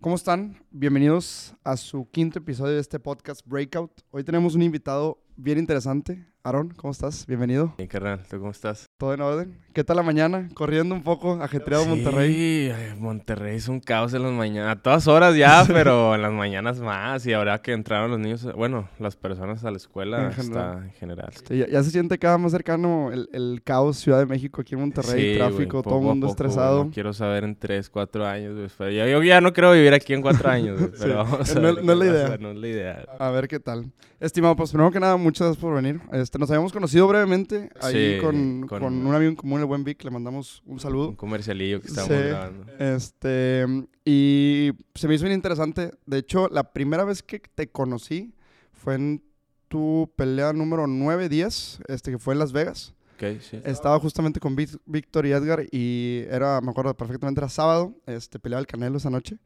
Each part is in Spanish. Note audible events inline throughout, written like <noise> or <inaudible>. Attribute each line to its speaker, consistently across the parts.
Speaker 1: ¿Cómo están? Bienvenidos a su quinto episodio de este podcast Breakout. Hoy tenemos un invitado bien interesante. Aaron, ¿cómo estás? Bienvenido.
Speaker 2: Bien, carnal, ¿tú cómo estás?
Speaker 1: ¿Todo en orden? ¿Qué tal la mañana? Corriendo un poco, ajetreado Monterrey.
Speaker 2: Sí, Monterrey es un caos en las mañanas. A todas horas ya, <laughs> pero en las mañanas más. Y ahora que entraron los niños, bueno, las personas a la escuela
Speaker 1: En general.
Speaker 2: está en general.
Speaker 1: Sí, ya, ya se siente cada vez más cercano el, el caos Ciudad de México aquí en Monterrey,
Speaker 2: Sí,
Speaker 1: tráfico,
Speaker 2: güey,
Speaker 1: todo el mundo
Speaker 2: poco,
Speaker 1: estresado.
Speaker 2: no quiero saber en tres, cuatro años. güey, pero ya- yo ya no quiero vivir aquí en cuatro años, güey, <laughs> pero
Speaker 1: Sí,
Speaker 2: vamos a
Speaker 1: no-
Speaker 2: ver
Speaker 1: no es la idea.
Speaker 2: No es la idea.
Speaker 1: A ver qué tal. Estimado, pues primero que nada, muchas gracias por venir. Este, nos habíamos conocido brevemente ahí
Speaker 2: Sí,
Speaker 1: con,
Speaker 2: con-
Speaker 1: con un amigo en común, el buen Vic. Le mandamos un saludo.
Speaker 2: Un comercialillo que estábamos
Speaker 1: Sí.
Speaker 2: grabando.
Speaker 1: Este, y se me hizo bien interesante. De hecho, la primera vez que te conocí fue en tu pelea número 9-10, este, que fue en Las Vegas.
Speaker 2: Ok, sí.
Speaker 1: Estaba justamente con Víctor y Edgar y era, me acuerdo perfectamente, era sábado, este, peleaba el Canelo esa noche.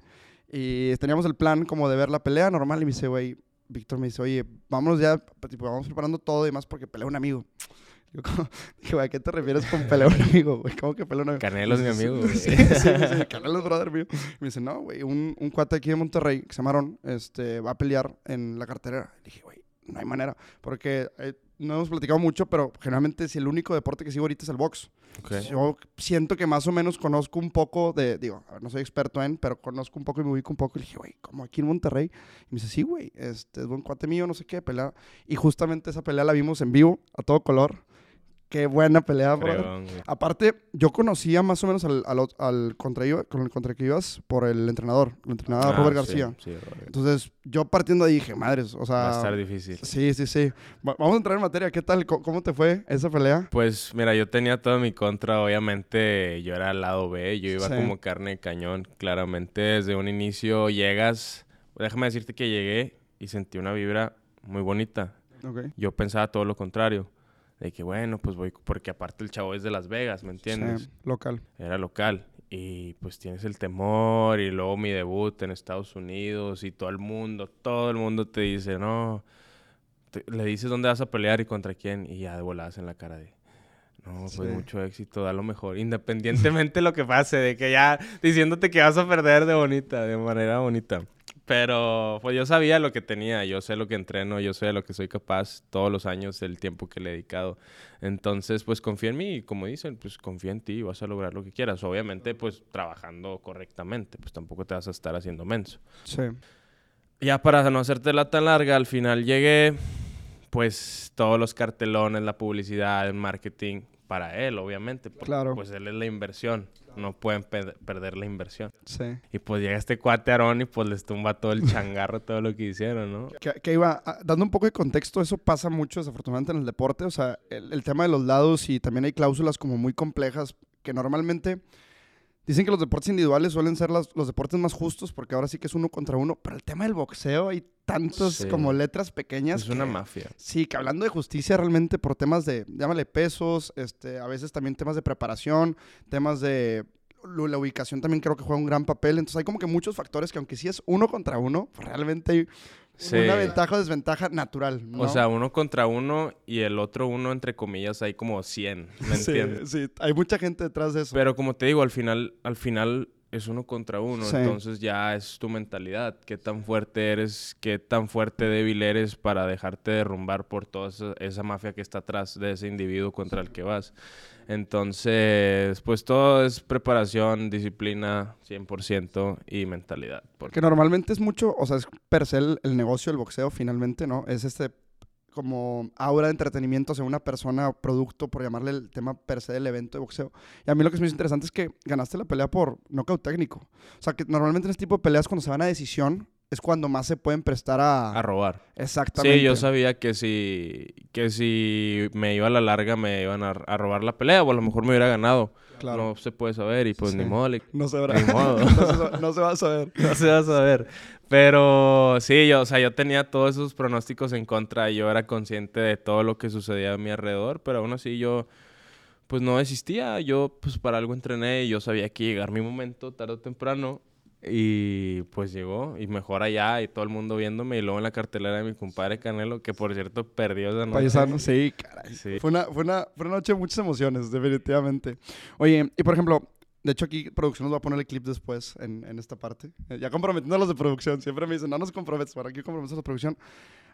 Speaker 1: Y teníamos el plan como de ver la pelea normal y me dice, güey, Víctor me dice, oye, vámonos ya, tipo, vamos preparando todo y más porque pelea un amigo. Yo como, <laughs> dije, ¿a qué te refieres con pelea un amigo, güey? ¿Cómo que pelea un amigo?
Speaker 2: Canelo es mi amigo, güey.
Speaker 1: Sí, sí, sí, Canelo es brother mío. Me dice, no, güey, un, un cuate aquí de Monterrey, que se llama Aaron, este, va a pelear en la cartelera. Le dije, güey, no hay manera. Porque eh, no hemos platicado mucho, pero generalmente si el único deporte que sigo ahorita es el box. Yo siento que más o menos conozco un poco de, digo, no soy experto en, pero conozco un poco y me ubico un poco. Y dije, güey, como aquí en Monterrey. Y me dice, sí, güey, este es buen cuate mío, no sé qué, pelea. Y justamente esa pelea la vimos en vivo, a todo color. Qué buena pelea,
Speaker 2: güey.
Speaker 1: Aparte, yo conocía más o menos al, al, al contra, con el contra que ibas por el entrenador, el entrenador
Speaker 2: Ah,
Speaker 1: Robert García.
Speaker 2: sí, Robert.
Speaker 1: Entonces, yo partiendo ahí dije, madres, o sea...
Speaker 2: Va a estar difícil.
Speaker 1: Sí, sí, sí. Va- vamos a entrar en materia. ¿Qué tal? ¿Cómo, cómo te fue esa pelea?
Speaker 2: Pues mira, yo tenía todo mi contra, obviamente yo era al lado B, yo iba
Speaker 1: Sí.
Speaker 2: como carne de cañón, claramente desde un inicio llegas, déjame decirte que llegué y sentí una vibra muy bonita,
Speaker 1: Ok.
Speaker 2: yo pensaba todo lo contrario, de que bueno, pues voy, porque aparte el chavo es de Las Vegas, ¿me entiendes?
Speaker 1: Sí, local.
Speaker 2: Era local y pues tienes el temor y luego mi debut en Estados Unidos y todo el mundo, todo el mundo te dice, no, te- le dices dónde vas a pelear y contra quién y ya de voladas en la cara de, no, pues
Speaker 1: Sí.
Speaker 2: mucho éxito, da lo mejor, independientemente de lo que pase, de que ya diciéndote que vas a perder de bonita, de manera bonita. Pero pues yo sabía lo que tenía, yo sé lo que entreno, yo sé lo que soy capaz todos los años, el tiempo que le he dedicado. Entonces, pues confía en mí y como dicen, pues confía en ti y vas a lograr lo que quieras. Obviamente, pues trabajando correctamente, pues tampoco te vas a estar haciendo menso.
Speaker 1: Sí.
Speaker 2: Ya para no hacértela tan larga, al final llegué, pues todos los cartelones, la publicidad, el marketing, para él, obviamente. porque,
Speaker 1: Claro.
Speaker 2: Pues él es la inversión, no pueden pe- perder la inversión.
Speaker 1: Sí.
Speaker 2: Y pues llega este cuate Aarón y pues les tumba todo el changarro, todo lo que hicieron, ¿no?
Speaker 1: Que, que iba, ah, dando un poco de contexto, eso pasa mucho desafortunadamente en el deporte, o sea, el, el tema de los lados y también hay cláusulas como muy complejas que normalmente dicen que los deportes individuales suelen ser las- los deportes más justos porque ahora sí que es uno contra uno, pero el tema del boxeo hay tantos
Speaker 2: Sí.
Speaker 1: como letras pequeñas.
Speaker 2: Es una mafia.
Speaker 1: Sí, que hablando de justicia realmente por temas de, llámale pesos, este, a veces también temas de preparación, temas de la ubicación también creo que juega un gran papel. Entonces hay como que muchos factores que aunque sí es uno contra uno, pues realmente hay
Speaker 2: Sí.
Speaker 1: una ventaja o desventaja natural. ¿no?
Speaker 2: O sea, uno contra uno y el otro uno, entre comillas, hay como 100, ¿me <laughs>
Speaker 1: sí,
Speaker 2: entiendes?
Speaker 1: sí, hay mucha gente detrás de eso.
Speaker 2: Pero como te digo, al final, al final es uno contra uno,
Speaker 1: Sí.
Speaker 2: entonces ya es tu mentalidad, qué tan fuerte eres, qué tan fuerte débil eres para dejarte derrumbar por toda esa, esa mafia que está atrás de ese individuo contra el que vas. Entonces, pues todo es preparación, disciplina 100% y mentalidad. Porque
Speaker 1: Porque normalmente es mucho, o sea, es per se el, el negocio del boxeo finalmente, ¿no? Es este como aura de entretenimiento hacia una persona o producto, por llamarle el tema per se del evento de boxeo. Y a mí lo que me hizo interesante es que ganaste la pelea por nocaut técnico. O sea, que normalmente en este tipo de peleas cuando se van a decisión es cuando más se pueden prestar a...
Speaker 2: a robar.
Speaker 1: Exactamente.
Speaker 2: Sí, yo sabía que si, que si me iba a la larga me iban a, a robar la pelea o a lo mejor me hubiera ganado.
Speaker 1: Claro.
Speaker 2: No se puede saber y pues
Speaker 1: Sí.
Speaker 2: ni modo, le-
Speaker 1: No se.
Speaker 2: Ni modo. <laughs>
Speaker 1: no, se, no se va a saber. <laughs>
Speaker 2: no se va a saber. Pero sí, yo, o sea, yo tenía todos esos pronósticos en contra y yo era consciente de todo lo que sucedía a mi alrededor, pero aún así yo pues no desistía. Yo pues para algo entrené y yo sabía que llegar mi momento tarde o temprano y pues llegó y mejor allá y todo el mundo viéndome y luego en la cartelera de mi compadre Canelo, que por cierto perdió esa noche.
Speaker 1: Paisano, sí, <laughs> caray.
Speaker 2: Sí.
Speaker 1: Fue una, fue, una, fue una noche de muchas emociones, definitivamente. Oye, y por ejemplo, De hecho, aquí producción nos va a poner el clip después en, en esta parte. Eh, ya comprometiendo a los de producción. Siempre me dicen, no nos comprometes, para aquí comprometes a la producción.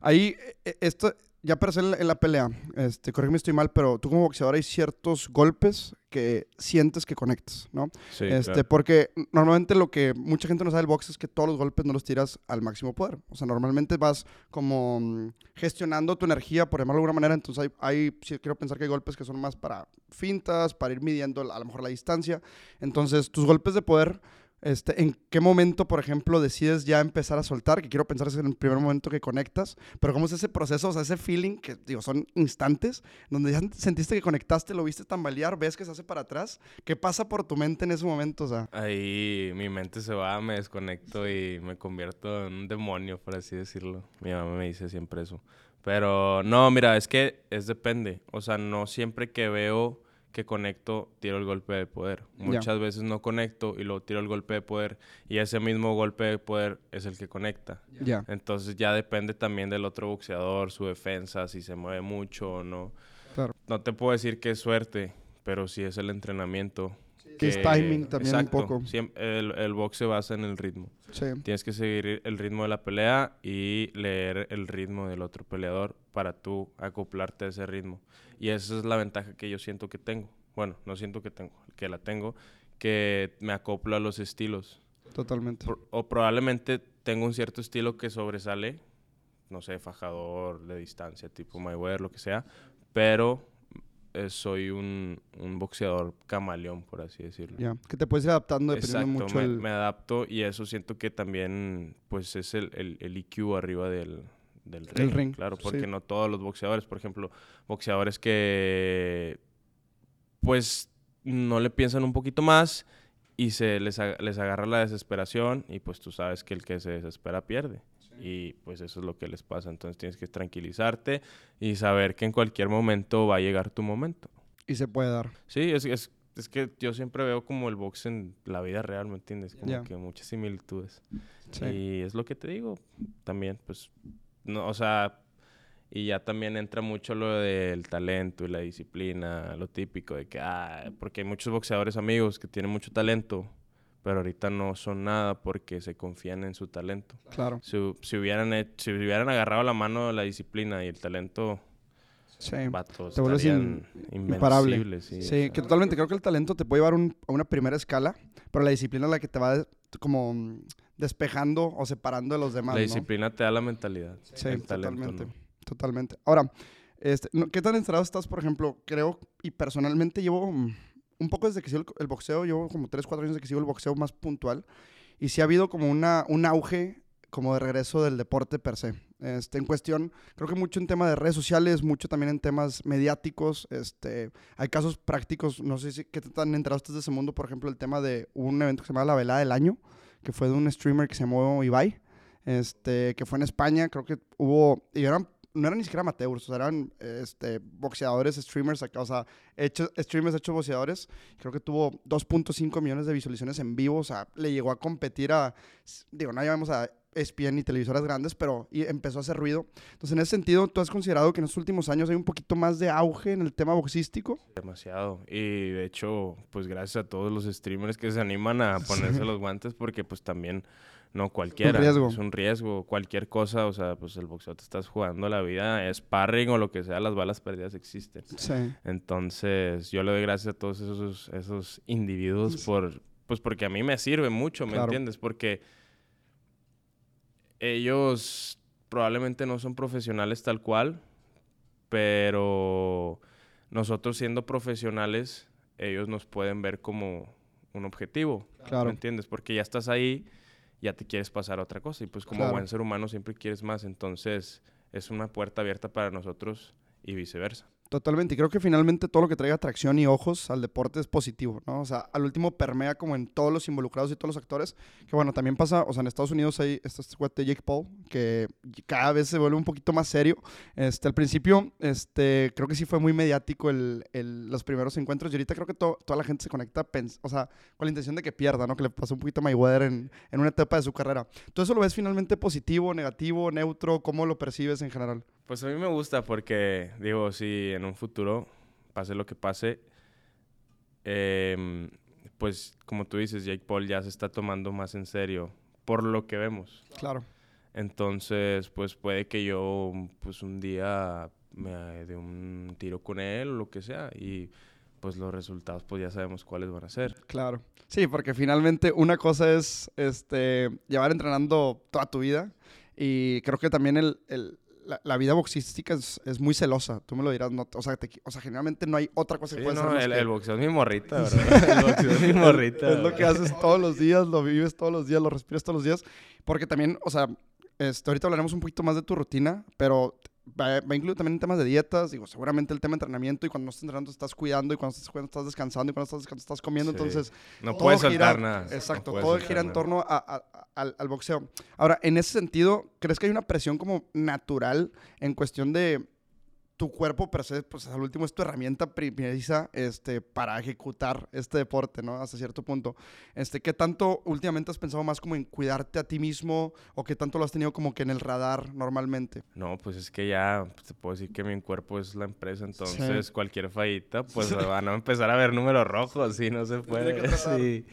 Speaker 1: Ahí, eh, esto, ya per se en la, pelea, este, corrígeme si estoy mal, pero tú como boxeador hay ciertos golpes que sientes que conectas, ¿no?
Speaker 2: Sí,
Speaker 1: este,
Speaker 2: claro.
Speaker 1: Porque normalmente lo que mucha gente no sabe del box es que todos los golpes no los tiras al máximo poder. O sea, normalmente vas como mm, gestionando tu energía, por llamarlo de alguna manera. Entonces, hay, hay- quiero pensar que hay golpes que son más para fintas, para ir midiendo a lo mejor la distancia. Entonces, tus golpes de poder, este, ¿en qué momento, por ejemplo, decides ya empezar a soltar? Que quiero pensar es en el primer momento que conectas, pero ¿cómo es ese proceso, o sea, ese feeling que, digo, son instantes, donde ya sentiste que conectaste, lo viste tambalear, ves que se hace para atrás? ¿Qué pasa por tu mente en ese momento? O sea,
Speaker 2: Ahí mi mente se va, me desconecto y me convierto en un demonio, por así decirlo. Mi mamá me dice siempre eso. Pero no, mira, es que es depende. O sea, no siempre que veo que conecto, tiro el golpe de poder. Muchas veces no conecto y luego tiro el golpe de poder y ese mismo golpe de poder es el que conecta.
Speaker 1: ya.
Speaker 2: Entonces ya depende también del otro boxeador, su defensa, si se mueve mucho o no.
Speaker 1: Claro.
Speaker 2: No te puedo decir que es suerte, pero sí es el entrenamiento.
Speaker 1: Que es timing también un
Speaker 2: Exacto.
Speaker 1: poco.
Speaker 2: Siem- el, el box se basa en el ritmo.
Speaker 1: Sí.
Speaker 2: Tienes que seguir el ritmo de la pelea y leer el ritmo del otro peleador para tú acoplarte a ese ritmo. Y esa es la ventaja que yo siento que tengo. Bueno, no siento que tengo, que la tengo, que me acoplo a los estilos.
Speaker 1: Totalmente.
Speaker 2: Pro- o probablemente tengo un cierto estilo que sobresale, no sé, fajador de distancia, tipo Mayweather, lo que sea, pero eh, soy un, un boxeador camaleón, por así decirlo.
Speaker 1: Ya. Que te puedes ir adaptando dependiendo
Speaker 2: Exacto,
Speaker 1: mucho
Speaker 2: me,
Speaker 1: el...
Speaker 2: me adapto y eso siento que también pues es el, el, el IQ arriba del, del ring.
Speaker 1: ring,
Speaker 2: Claro, porque
Speaker 1: sí.
Speaker 2: no todos los boxeadores, por ejemplo, boxeadores que pues no le piensan un poquito más y se les, ag- les agarra la desesperación y pues tú sabes que el que se desespera pierde. Y pues eso es lo que les pasa. Entonces tienes que tranquilizarte y saber que en cualquier momento va a llegar tu momento.
Speaker 1: Y se puede dar.
Speaker 2: Sí, es, es, es que yo siempre veo como el box en la vida real, ¿me entiendes? Como
Speaker 1: Ya.
Speaker 2: que muchas similitudes.
Speaker 1: Sí.
Speaker 2: Y es lo que te digo, también, pues, no, o sea, y ya también entra mucho lo del talento y la disciplina, lo típico de que, ah, porque hay muchos boxeadores amigos que tienen mucho talento, pero ahorita no son nada porque se confían en su talento.
Speaker 1: Claro.
Speaker 2: Si, si hubieran, he- si hubieran agarrado la mano de la disciplina y el talento,
Speaker 1: Sí.
Speaker 2: vatos,
Speaker 1: Te vuelves
Speaker 2: estarían
Speaker 1: imparable.
Speaker 2: Sí,
Speaker 1: Sí, que totalmente. Creo que el talento te puede llevar un- a una primera escala, pero la disciplina es la que te va de- como despejando o separando de los demás,
Speaker 2: La
Speaker 1: ¿no?
Speaker 2: disciplina te da la mentalidad.
Speaker 1: Sí,
Speaker 2: el talento
Speaker 1: totalmente.
Speaker 2: no.
Speaker 1: Totalmente. Ahora, este, no- ¿qué tan entrado estás, por ejemplo? Creo, y personalmente llevo mm, un poco desde que sigo el, el boxeo, llevo como 3, 4 años desde que sigo el boxeo más puntual, y sí ha habido como una, un auge como de regreso del deporte per se. Este, en cuestión, creo que mucho en tema de redes sociales, mucho también en temas mediáticos. Este, hay casos prácticos, no sé si qué tan enterados estás de ese mundo, por ejemplo, el tema de un evento que se llama La Velada del Año, que fue de un streamer que se llamó Ibai, este, que fue en España, creo que hubo, y eran, no eran ni siquiera amateurs, eran este, boxeadores, streamers, o sea, hechos, streamers hechos boxeadores, creo que tuvo 2.5 millones de visualizaciones en vivo, o sea, le llegó a competir a, digo, no llamamos a ESPN ni televisoras grandes, pero y empezó a hacer ruido. Entonces, en ese sentido, ¿tú has considerado que en estos últimos años hay un poquito más de auge en el tema boxístico?
Speaker 2: Demasiado. Y de hecho, pues gracias a todos los streamers que se animan a ponerse los guantes porque pues también no cualquiera.
Speaker 1: riesgo.
Speaker 2: Es un riesgo. Cualquier cosa, o sea, pues el boxeo te estás jugando la vida, sparring o lo que sea, las balas perdidas existen.
Speaker 1: Sí.
Speaker 2: Entonces, yo le doy gracias a todos esos, esos individuos por, pues porque a mí me sirve mucho, ¿me
Speaker 1: Claro.
Speaker 2: entiendes? Porque ellos probablemente no son profesionales tal cual, pero nosotros siendo profesionales, ellos nos pueden ver como un objetivo,
Speaker 1: Claro.
Speaker 2: ¿me entiendes? Porque ya estás ahí, ya te quieres pasar a otra cosa y pues como
Speaker 1: Claro.
Speaker 2: buen ser humano siempre quieres más, entonces es una puerta abierta para nosotros y viceversa.
Speaker 1: Totalmente, y creo que finalmente todo lo que traiga atracción y ojos al deporte es positivo, ¿no? O sea, al último permea como en todos los involucrados y todos los actores, que bueno, también pasa, o sea, en Estados Unidos hay este cuate Jake Paul, que cada vez se vuelve un poquito más serio. Este, al principio, este, creo que sí fue muy mediático el, el- los primeros encuentros, y ahorita creo que to- toda la gente se conecta, o sea, con la intención de que pierda, ¿no? Que le pasó un poquito a Mayweather en, en una etapa de su carrera. ¿Tú eso lo ves finalmente positivo, negativo, neutro? ¿Cómo lo percibes en general?
Speaker 2: Pues a mí me gusta porque, digo, si en un futuro pase lo que pase, em, pues como tú dices, Jake Paul ya se está tomando más en serio por lo que vemos.
Speaker 1: Claro.
Speaker 2: Entonces, pues puede que yo, pues un día me dé un tiro con él o lo que sea y pues los resultados pues ya sabemos cuáles van a ser.
Speaker 1: Claro. Sí, porque finalmente una cosa es este, llevar entrenando toda tu vida y creo que también el, el, la, vida boxística es, es, muy celosa, tú me lo dirás, no, o, sea, o sea, generalmente no hay otra cosa que puedas
Speaker 2: no,
Speaker 1: hacer.
Speaker 2: El, el, boxeo es mi morrita, ¿verdad? <laughs> el boxeo es mi <laughs> morrita.
Speaker 1: es, lo que haces todos los días, lo vives todos los días, lo respiras todos los días, porque también, o sea, este, ahorita hablaremos un poquito más de tu rutina, pero va, va, a incluir también temas de dietas, digo, seguramente el tema de entrenamiento y cuando no estás entrenando estás cuidando y cuando estás cuidando estás descansando y cuando estás descansando estás comiendo,
Speaker 2: Sí.
Speaker 1: entonces...
Speaker 2: No puedes
Speaker 1: gira-
Speaker 2: nada.
Speaker 1: Exacto,
Speaker 2: No
Speaker 1: todo gira en torno a- a- al, al boxeo. Ahora, en ese sentido, ¿crees que hay una presión como natural en cuestión de tu cuerpo per se, pues al último es tu herramienta primeriza este, para ejecutar este deporte, ¿no? Hasta cierto punto. Este, ¿Qué tanto últimamente has pensado más como en cuidarte a ti mismo o qué tanto lo has tenido como que en el radar normalmente?
Speaker 2: No, pues es que ya pues, te puedo decir que mi cuerpo es la empresa, entonces cualquier fallita, pues van a empezar a ver números rojos y no se puede. Sí.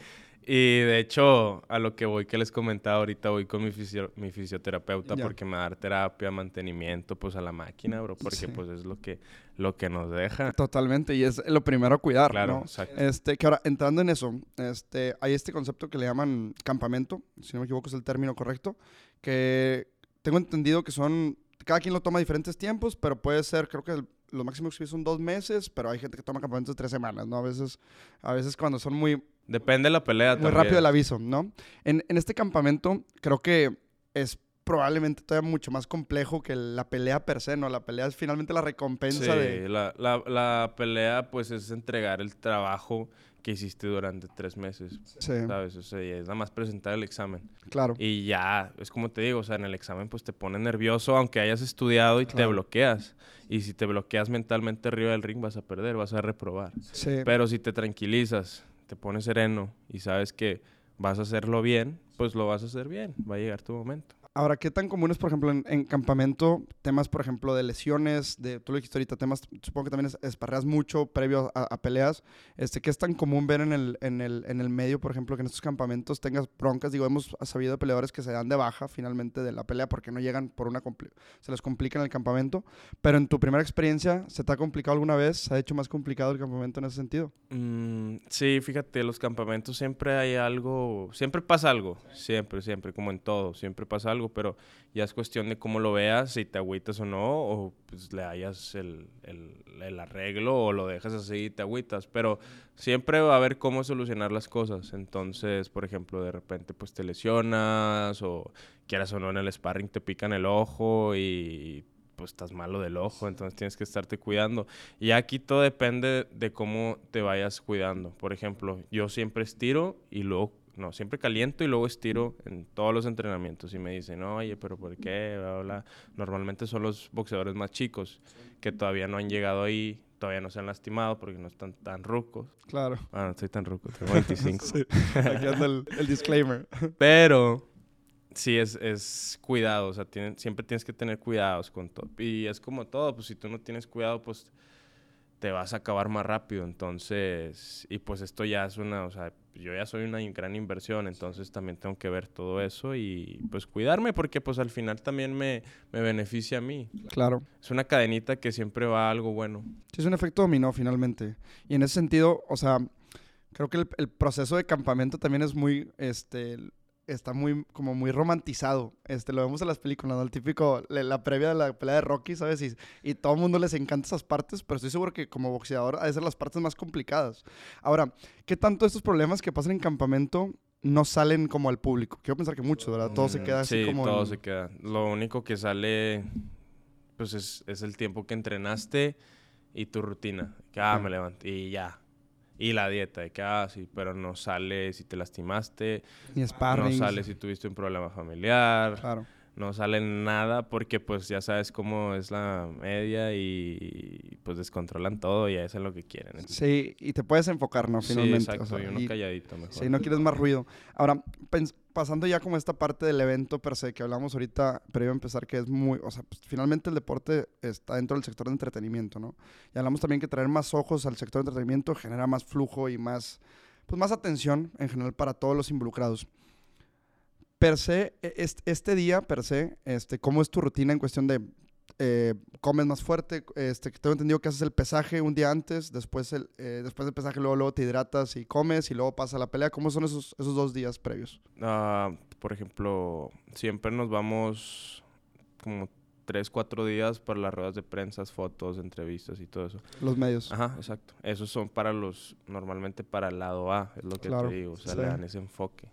Speaker 2: Y de hecho, a lo que voy que les comentaba ahorita, voy con mi, fisio- mi fisioterapeuta
Speaker 1: Ya.
Speaker 2: porque me va a dar terapia, mantenimiento, pues a la máquina, bro, porque
Speaker 1: Sí.
Speaker 2: pues es lo que, lo que nos deja.
Speaker 1: Totalmente, y es lo primero a cuidar,
Speaker 2: Claro,
Speaker 1: ¿no?
Speaker 2: exacto.
Speaker 1: Este, que ahora, entrando en eso, este, hay este concepto que le llaman campamento, si no me equivoco es el término correcto, que tengo entendido que son, cada quien lo toma a diferentes tiempos, pero puede ser, creo que el- los máximos que son dos meses, pero hay gente que toma campamentos de tres semanas, ¿no? A veces, a veces cuando son muy,
Speaker 2: Depende de la pelea
Speaker 1: muy
Speaker 2: también.
Speaker 1: rápido el aviso, ¿no? En, en este campamento creo que es probablemente todavía mucho más complejo que la pelea per se, ¿no? La pelea es finalmente la recompensa
Speaker 2: Sí,
Speaker 1: de...
Speaker 2: la, la, la pelea pues es entregar el trabajo que hiciste durante tres meses,
Speaker 1: Sí,
Speaker 2: ¿sabes? O sea, y es nada más presentar el examen.
Speaker 1: claro.
Speaker 2: Y ya, es como te digo, o sea, en el examen pues te pone nervioso aunque hayas estudiado y te bloqueas. Y si te bloqueas mentalmente arriba del ring vas a perder, vas a reprobar.
Speaker 1: Sí.
Speaker 2: Pero si te tranquilizas, te pones sereno y sabes que vas a hacerlo bien, pues lo vas a hacer bien, va a llegar tu momento.
Speaker 1: Ahora, ¿qué tan común es, por ejemplo, en, en campamento, temas, por ejemplo, de lesiones, de, tú lo dijiste ahorita, temas, supongo que también es- esparreas mucho previo a, peleas, este, ¿qué es tan común ver en el, en, el, en el medio, por ejemplo, que en estos campamentos tengas broncas? Digo, hemos sabido de peleadores que se dan de baja finalmente de la pelea porque no llegan por una, se les complica en el campamento, pero en tu primera experiencia, ¿se te ha complicado alguna vez? ¿Se ha hecho más complicado el campamento en ese sentido?
Speaker 2: Mm, sí, fíjate, los campamentos siempre hay algo, siempre pasa algo, siempre, siempre, como en todo, siempre pasa algo, pero ya es cuestión de cómo lo veas, si te agüitas o no, o pues le hayas el, el- el arreglo o lo dejas así y te agüitas, pero siempre va a haber cómo solucionar las cosas, entonces, por ejemplo, de repente pues te lesionas o quieras o no en el sparring te pican el ojo y pues estás malo del ojo, entonces tienes que estarte cuidando. Y aquí todo depende de cómo te vayas cuidando. Por ejemplo, yo siempre estiro y luego, no, siempre caliento y luego estiro en todos los entrenamientos. Y me dicen, oye, pero ¿por qué? Bla, bla. Normalmente son los boxeadores más chicos que todavía no han llegado ahí, todavía no se han lastimado porque no están tan rucos.
Speaker 1: Claro.
Speaker 2: Ah, no estoy tan ruco, tengo <laughs> 25.
Speaker 1: Sí, aquí anda el, el disclaimer. <laughs>
Speaker 2: Pero sí es, es cuidado, o sea, tienen- siempre tienes que tener cuidados con todo. Y es como todo, pues si tú no tienes cuidado, pues te vas a acabar más rápido. Entonces, y pues esto ya es una, o sea, yo ya soy una gran inversión, entonces también tengo que ver todo eso y pues cuidarme porque pues al final también me, me beneficia a mí.
Speaker 1: Claro.
Speaker 2: Es una cadenita que siempre va a algo bueno.
Speaker 1: Sí, es un efecto dominó finalmente. Y en ese sentido, o sea, creo que el, el proceso de campamento también es muy, este, está muy, como muy romantizado. Este, lo vemos en las películas, ¿no? El típico, la, la previa de la pelea de Rocky, ¿sabes? Y, y todo el mundo les encanta esas partes, pero estoy seguro que como boxeador ha de ser las partes más complicadas. Ahora, ¿qué tanto estos problemas que pasan en campamento no salen como al público? Quiero pensar que mucho, ¿verdad? Todo se
Speaker 2: Mm,
Speaker 1: queda así
Speaker 2: sí,
Speaker 1: como...
Speaker 2: todo
Speaker 1: en-
Speaker 2: se queda. Lo único que sale, pues es, es el tiempo que entrenaste y tu rutina. Que, ah,
Speaker 1: Ah.
Speaker 2: me levanté y ya. Y la dieta, de que, ah, sí, pero no sale si te lastimaste,
Speaker 1: Ni
Speaker 2: no sale si tuviste un problema familiar,
Speaker 1: Claro.
Speaker 2: no sale nada porque pues ya sabes cómo es la media y pues descontrolan todo y eso es lo que quieren.
Speaker 1: Sí, y te puedes enfocar, ¿no?
Speaker 2: Sí,
Speaker 1: Finalmente. o
Speaker 2: exacto,
Speaker 1: sea,
Speaker 2: y uno calladito mejor.
Speaker 1: Sí, no quieres más ruido. Ahora, pasando ya como esta parte del evento per se que hablamos ahorita, previo a empezar, que es muy, o sea, pues, finalmente el deporte está dentro del sector de entretenimiento, ¿no? Y hablamos también que traer más ojos al sector de entretenimiento genera más flujo y más, pues más atención en general para todos los involucrados. Per se, e- est- este día, per se, este, ¿cómo es tu rutina en cuestión de eh, comes más fuerte? Este, que tengo entendido que haces el pesaje un día antes, después, el, eh, después del pesaje luego, luego te hidratas y comes y luego pasa la pelea. ¿Cómo son esos, esos dos días previos?
Speaker 2: Ah, por ejemplo, siempre nos vamos como tres, cuatro días para las ruedas de prensa, fotos, entrevistas y todo eso.
Speaker 1: Los medios.
Speaker 2: Ajá, exacto. Esos son para los, normalmente para el lado A, es lo que
Speaker 1: Claro,
Speaker 2: te digo. O sea,
Speaker 1: sí.
Speaker 2: le dan ese enfoque.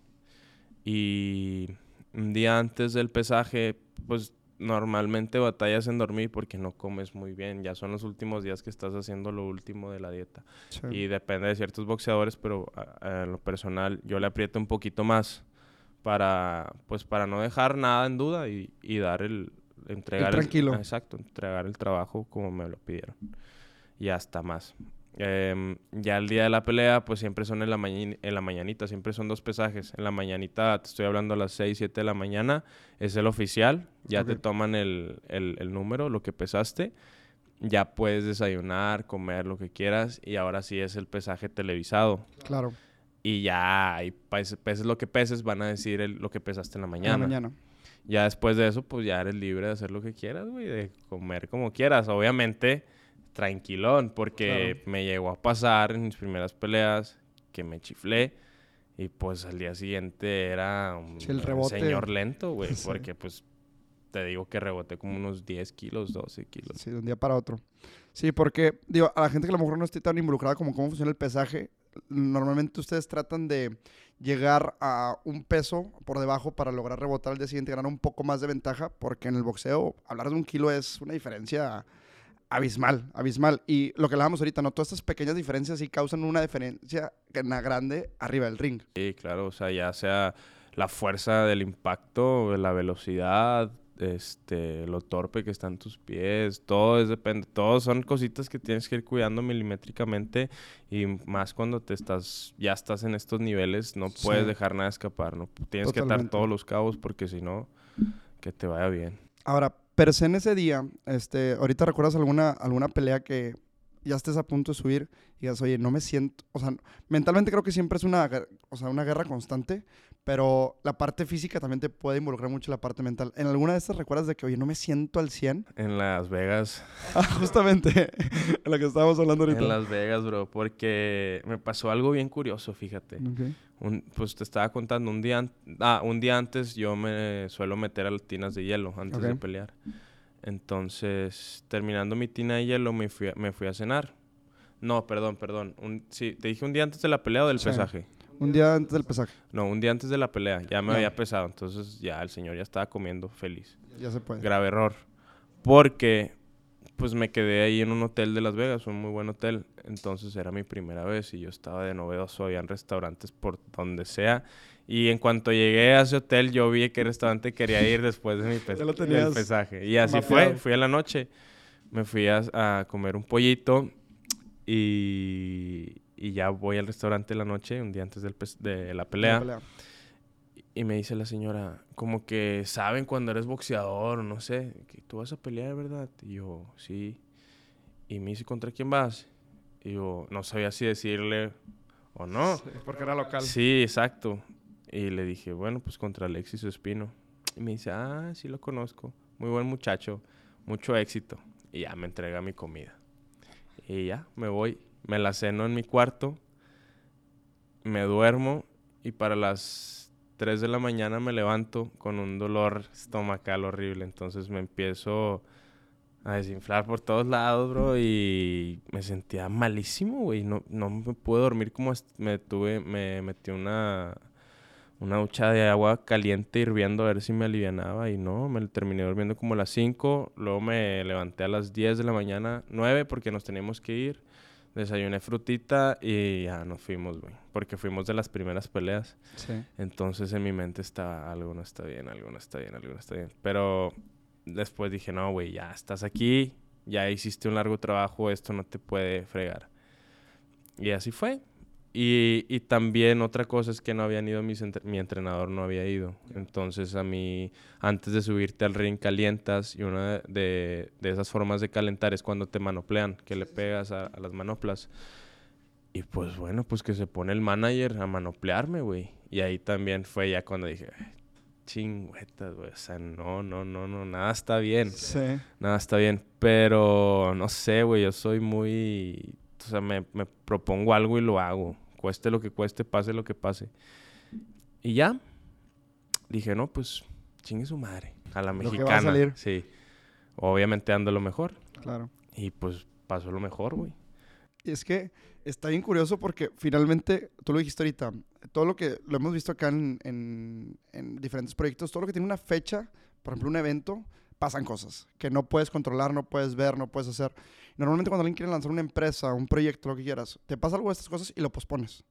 Speaker 2: Y un día antes del pesaje, pues normalmente batallas en dormir porque no comes muy bien. Ya son los últimos días que estás haciendo lo último de la dieta.
Speaker 1: Sí.
Speaker 2: Y depende de ciertos boxeadores, pero en lo personal yo le aprieto un poquito más para, pues, para no dejar nada en duda y, y dar el... Entregar
Speaker 1: tranquilo.
Speaker 2: ah, exacto, entregar el trabajo como me lo pidieron. Y hasta más. Em, ya el día de la pelea, pues siempre son en la, en la mañanita, siempre son dos pesajes. En la mañanita, te estoy hablando a las 6, 7 de la mañana, es el oficial, ya te toman el, el- el número, lo que pesaste, ya puedes desayunar, comer lo que quieras y ahora sí es el pesaje televisado.
Speaker 1: Claro.
Speaker 2: Y ya, ahí pes- peses lo que peses, van a decir el- lo que pesaste en la
Speaker 1: En
Speaker 2: mañana.
Speaker 1: la mañana.
Speaker 2: Ya después de eso, pues ya eres libre de hacer lo que quieras, güey, de comer como quieras. Obviamente, tranquilón, porque me llegó a pasar en mis primeras peleas que me chiflé y pues al día siguiente era un
Speaker 1: Sí, el rebote.
Speaker 2: señor lento, güey,
Speaker 1: Sí.
Speaker 2: porque pues te digo que reboté como unos 10 kilos, 12 kilos.
Speaker 1: Sí, de un día para otro. Sí, porque, digo, a la gente que a lo mejor no esté tan involucrada como cómo funciona el pesaje, normalmente ustedes tratan de llegar a un peso por debajo para lograr rebotar al día siguiente y ganar un poco más de ventaja, porque en el boxeo hablar de un kilo es una diferencia abismal, abismal. Y lo que hablábamos ahorita, ¿no? Todas estas pequeñas diferencias sí causan una diferencia grande arriba del ring.
Speaker 2: Sí, claro, o sea, ya sea la fuerza del impacto, la velocidad, este, lo torpe que están tus pies, todo es depende, todo son cositas que tienes que ir cuidando milimétricamente y más cuando te estás, ya estás en estos niveles, no puedes
Speaker 1: Sí.
Speaker 2: dejar nada escapar, no tienes que
Speaker 1: Totalmente.
Speaker 2: atar todos los cabos porque si no, que te vaya bien.
Speaker 1: Ahora, per se en ese día, este, ahorita recuerdas alguna, alguna pelea que ya estés a punto de subir y digas, oye, no me siento, o sea, mentalmente creo que siempre es una, o sea, una guerra constante, pero la parte física también te puede involucrar mucho la parte mental. ¿En alguna de estas recuerdas de que, oye, no me siento al 100?
Speaker 2: En Las Vegas,
Speaker 1: Ah, <laughs> justamente, <laughs> en lo que estábamos hablando ahorita.
Speaker 2: en Las Vegas, bro, porque me pasó algo bien curioso, fíjate. Un- pues te estaba contando, un día, ah, un día antes yo me suelo meter a las tinas de hielo antes de pelear. Entonces, terminando mi tina de hielo, me fui a, me fui a cenar. No, perdón, perdón. Un, sí, te dije un día antes de la pelea o del
Speaker 1: Sí.
Speaker 2: pesaje.
Speaker 1: Un día antes del pesaje,
Speaker 2: No, un día antes de la pelea. Ya me
Speaker 1: Ya.
Speaker 2: había pesado. Entonces, ya el señor ya estaba comiendo feliz.
Speaker 1: ya se puede.
Speaker 2: Grave error. Porque, pues me quedé ahí en un hotel de Las Vegas, un muy buen hotel. Entonces era mi primera vez y yo estaba de novedoso. Habían restaurantes por donde sea. Y en cuanto llegué a ese hotel, yo vi qué restaurante quería ir después de mi pe- <laughs>
Speaker 1: Ya lo
Speaker 2: del pesaje. Y así
Speaker 1: mapeado.
Speaker 2: fue. Fui a la noche. Me fui a, a comer un pollito y, y ya voy al restaurante en la noche, un día antes del de la pelea.
Speaker 1: La
Speaker 2: Y me dice la señora, como que saben cuando eres boxeador, no sé, que tú vas a pelear, ¿verdad? Y yo, sí. Y me dice, ¿contra quién vas? Y yo, no sabía si decirle o no.
Speaker 1: porque era local.
Speaker 2: Sí, exacto. Y le dije, bueno, pues contra Alexis Espino. Y me dice, ah, sí lo conozco. Muy buen muchacho, mucho éxito. Y ya me entrega mi comida. Y ya, me voy. Me la ceno en mi cuarto. Me duermo. Y para las 3 de la mañana me levanto con un dolor estomacal horrible. Entonces me empiezo a desinflar por todos lados, bro. Y me sentía malísimo, güey. No, no me pude dormir como me tuve, me metí una, una ducha de agua caliente hirviendo a ver si me alivianaba. Y no, me terminé durmiendo como a las 5. Luego me levanté a las 10 de la mañana, 9, porque nos teníamos que ir. Desayuné frutita y ya nos fuimos, güey. Porque fuimos de las primeras peleas.
Speaker 1: Sí.
Speaker 2: Entonces en mi mente estaba, algo no está bien, algo no está bien, algo no está bien. Pero después dije, no, güey, ya estás aquí, ya hiciste un largo trabajo, esto no te puede fregar. Y así fue. Y, y también otra cosa es que no habían ido mis entre- mi entrenador, no había ido. Entonces a mí, antes de subirte al ring, calientas y una de, de esas formas de calentar es cuando te manoplean, que le pegas a, a las manoplas. Y pues bueno, pues que se pone el manager a manoplearme, güey. Y ahí también fue ya cuando dije, chingüetas, güey. O sea, no, no, no, no, nada está bien.
Speaker 1: Sí.
Speaker 2: Nada está bien. Pero no sé, güey, yo soy muy. O sea, me, me propongo algo y lo hago. Cueste lo que cueste, pase lo que pase. Y ya. Dije, no, pues chingue su madre. A la
Speaker 1: Lo que va a
Speaker 2: mexicana.
Speaker 1: salir.
Speaker 2: Sí. Obviamente ando lo mejor.
Speaker 1: Claro.
Speaker 2: Y pues pasó lo mejor, güey.
Speaker 1: Y es que está bien curioso porque finalmente, tú lo dijiste ahorita, todo lo que lo hemos visto acá en, en- en diferentes proyectos, todo lo que tiene una fecha, por ejemplo, un evento, pasan cosas que no puedes controlar, no puedes ver, no puedes hacer. Normalmente cuando alguien quiere lanzar una empresa, un proyecto, lo que quieras, te pasa algo de estas cosas y lo pospones.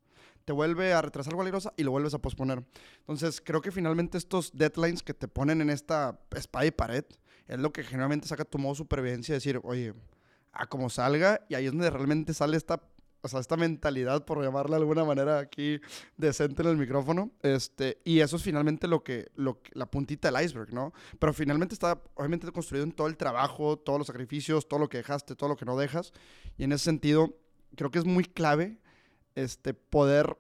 Speaker 1: Te vuelve a retrasar algo y lo vuelves a posponer. Entonces, creo que finalmente estos deadlines que te ponen en esta espada y pared es lo que generalmente saca tu modo supervivencia decir, oye, a como salga, y ahí es donde realmente sale esta, o sea, esta mentalidad, por llamarla de alguna manera aquí decente en el micrófono, este, y eso es finalmente lo que, lo la puntita del iceberg, ¿no? Pero finalmente está, obviamente, construido en todo el trabajo, todos los sacrificios, todo lo que dejaste, todo lo que no dejas, y en ese sentido, creo que es muy clave, este, poder,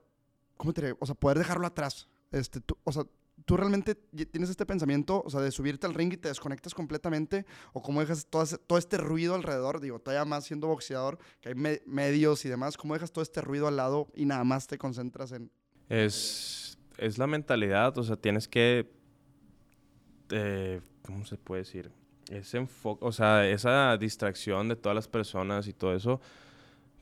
Speaker 1: ¿cómo te diré? O sea, poder dejarlo atrás, este, tú, o sea, ¿Tú realmente tienes este pensamiento, o sea, de subirte al ring y te desconectas completamente? ¿O cómo dejas todo, todo este ruido alrededor? Digo, todavía más siendo boxeador, que hay me- medios y demás, ¿cómo dejas todo este ruido al lado y nada más te concentras en...
Speaker 2: Es, es la mentalidad, o sea, tienes que, eh, ¿cómo se puede decir? Ese enfoque, o sea, esa distracción de todas las personas y todo eso,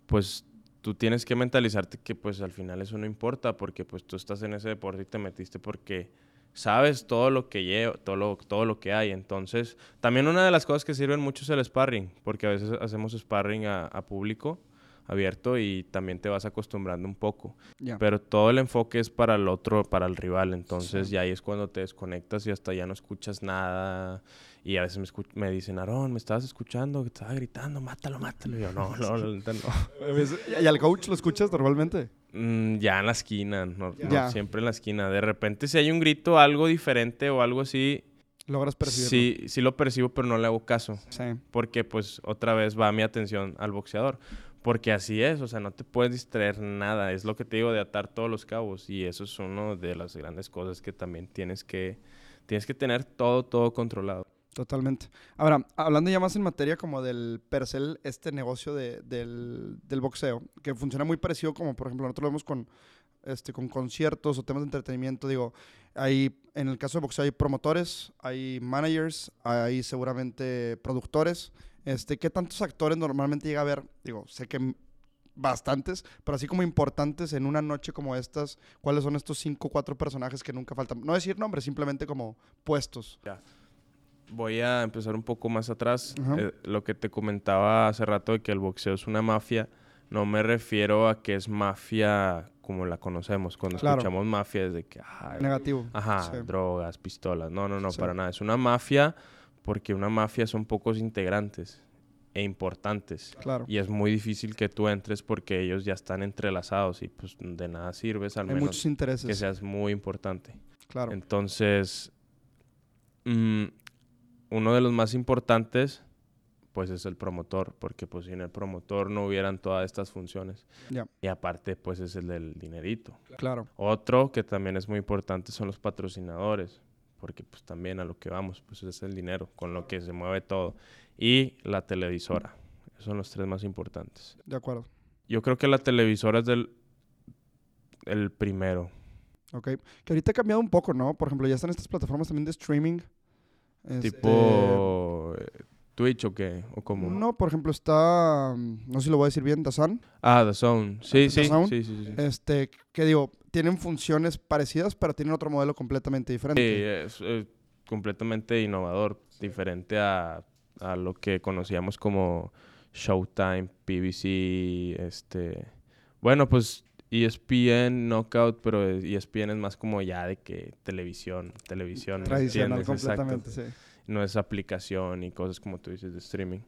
Speaker 2: pues tú tienes que mentalizarte que pues al final eso no importa porque pues tú estás en ese deporte y te metiste porque sabes todo lo que lleva, todo lo, todo lo que hay. Entonces, también una de las cosas que sirven mucho es el sparring, porque a veces hacemos sparring a, a público abierto y también te vas acostumbrando un poco. Pero todo el enfoque es para el otro, para el rival. Entonces,
Speaker 1: Sí.
Speaker 2: ya ahí es cuando te desconectas y hasta ya no escuchas nada. Y a veces me, escu- me dicen, Aarón, me estabas escuchando, que estaba gritando, mátalo, mátalo. Y yo, no, no, no. <laughs>
Speaker 1: ¿Y al coach lo escuchas normalmente?
Speaker 2: Mm, ya en la esquina, no, siempre en la esquina. De repente, si hay un grito, algo diferente o algo así,
Speaker 1: ¿Logras percibirlo?
Speaker 2: sí, sí lo percibo, pero no le hago caso.
Speaker 1: Sí.
Speaker 2: Porque, pues, otra vez va mi atención al boxeador. Porque así es, o sea, no te puedes distraer nada. Es lo que te digo de atar todos los cabos. Y eso es una de las grandes cosas que también tienes que, tienes que tener todo, todo controlado.
Speaker 1: Totalmente. Ahora, hablando ya más en materia como del Percel, este negocio de- del, del boxeo, que funciona muy parecido como, por ejemplo, nosotros lo vemos con, este, con conciertos o temas de entretenimiento. Digo, hay, en el caso de boxeo hay promotores, hay managers, hay seguramente productores. Este, ¿Qué tantos actores normalmente llega a ver? Digo, sé que bastantes, pero así como importantes en una noche como estas, ¿cuáles son estos cinco o cuatro personajes que nunca faltan? No decir nombres, simplemente como puestos.
Speaker 2: Voy a empezar un poco más atrás. Eh, lo que te comentaba hace rato de que el boxeo es una mafia, no me refiero a que es mafia como la conocemos. Cuando
Speaker 1: Claro.
Speaker 2: escuchamos mafia es de que, ay,
Speaker 1: Negativo.
Speaker 2: Ajá,
Speaker 1: Sí.
Speaker 2: drogas, pistolas. No, no, no,
Speaker 1: Sí.
Speaker 2: para nada. Es una mafia porque una mafia son pocos integrantes e importantes.
Speaker 1: Claro.
Speaker 2: Y es muy difícil que tú entres porque ellos ya están entrelazados y pues de nada sirves al
Speaker 1: Hay
Speaker 2: menos
Speaker 1: muchos intereses.
Speaker 2: que seas muy importante.
Speaker 1: Claro.
Speaker 2: Entonces, mm, uno de los más importantes pues es el promotor, porque pues sin el promotor no hubieran todas estas funciones.
Speaker 1: Ya.
Speaker 2: Y aparte pues es el del dinerito.
Speaker 1: Claro.
Speaker 2: Otro que también es muy importante son los patrocinadores, porque pues también a lo que vamos, pues es el dinero, con lo que se mueve todo. Y la televisora, esos son los tres más importantes.
Speaker 1: De acuerdo.
Speaker 2: Yo creo que la televisora es del el primero.
Speaker 1: Ok. Que ahorita ha cambiado un poco, ¿no? Por ejemplo, ya están estas plataformas también de streaming. Este,
Speaker 2: Tipo eh, Twitch o qué, o como...
Speaker 1: No, por ejemplo, está. mm, No sé si lo voy a decir bien, Dazan.
Speaker 2: Ah, The Zone. Sí,
Speaker 1: ¿The
Speaker 2: sí, sí, sí, sí.
Speaker 1: Este, que digo, tienen funciones parecidas, pero tienen otro modelo completamente
Speaker 2: Sí,
Speaker 1: diferente.
Speaker 2: es eh, completamente innovador, diferente a, a lo que conocíamos como Showtime, PBC, este... Bueno, pues ESPN, Knockout, pero ESPN es más como ya de que televisión, televisión, ¿me
Speaker 1: Tradicional
Speaker 2: entiendes? Exacto.
Speaker 1: completamente, sí.
Speaker 2: No es aplicación y cosas como tú dices de streaming.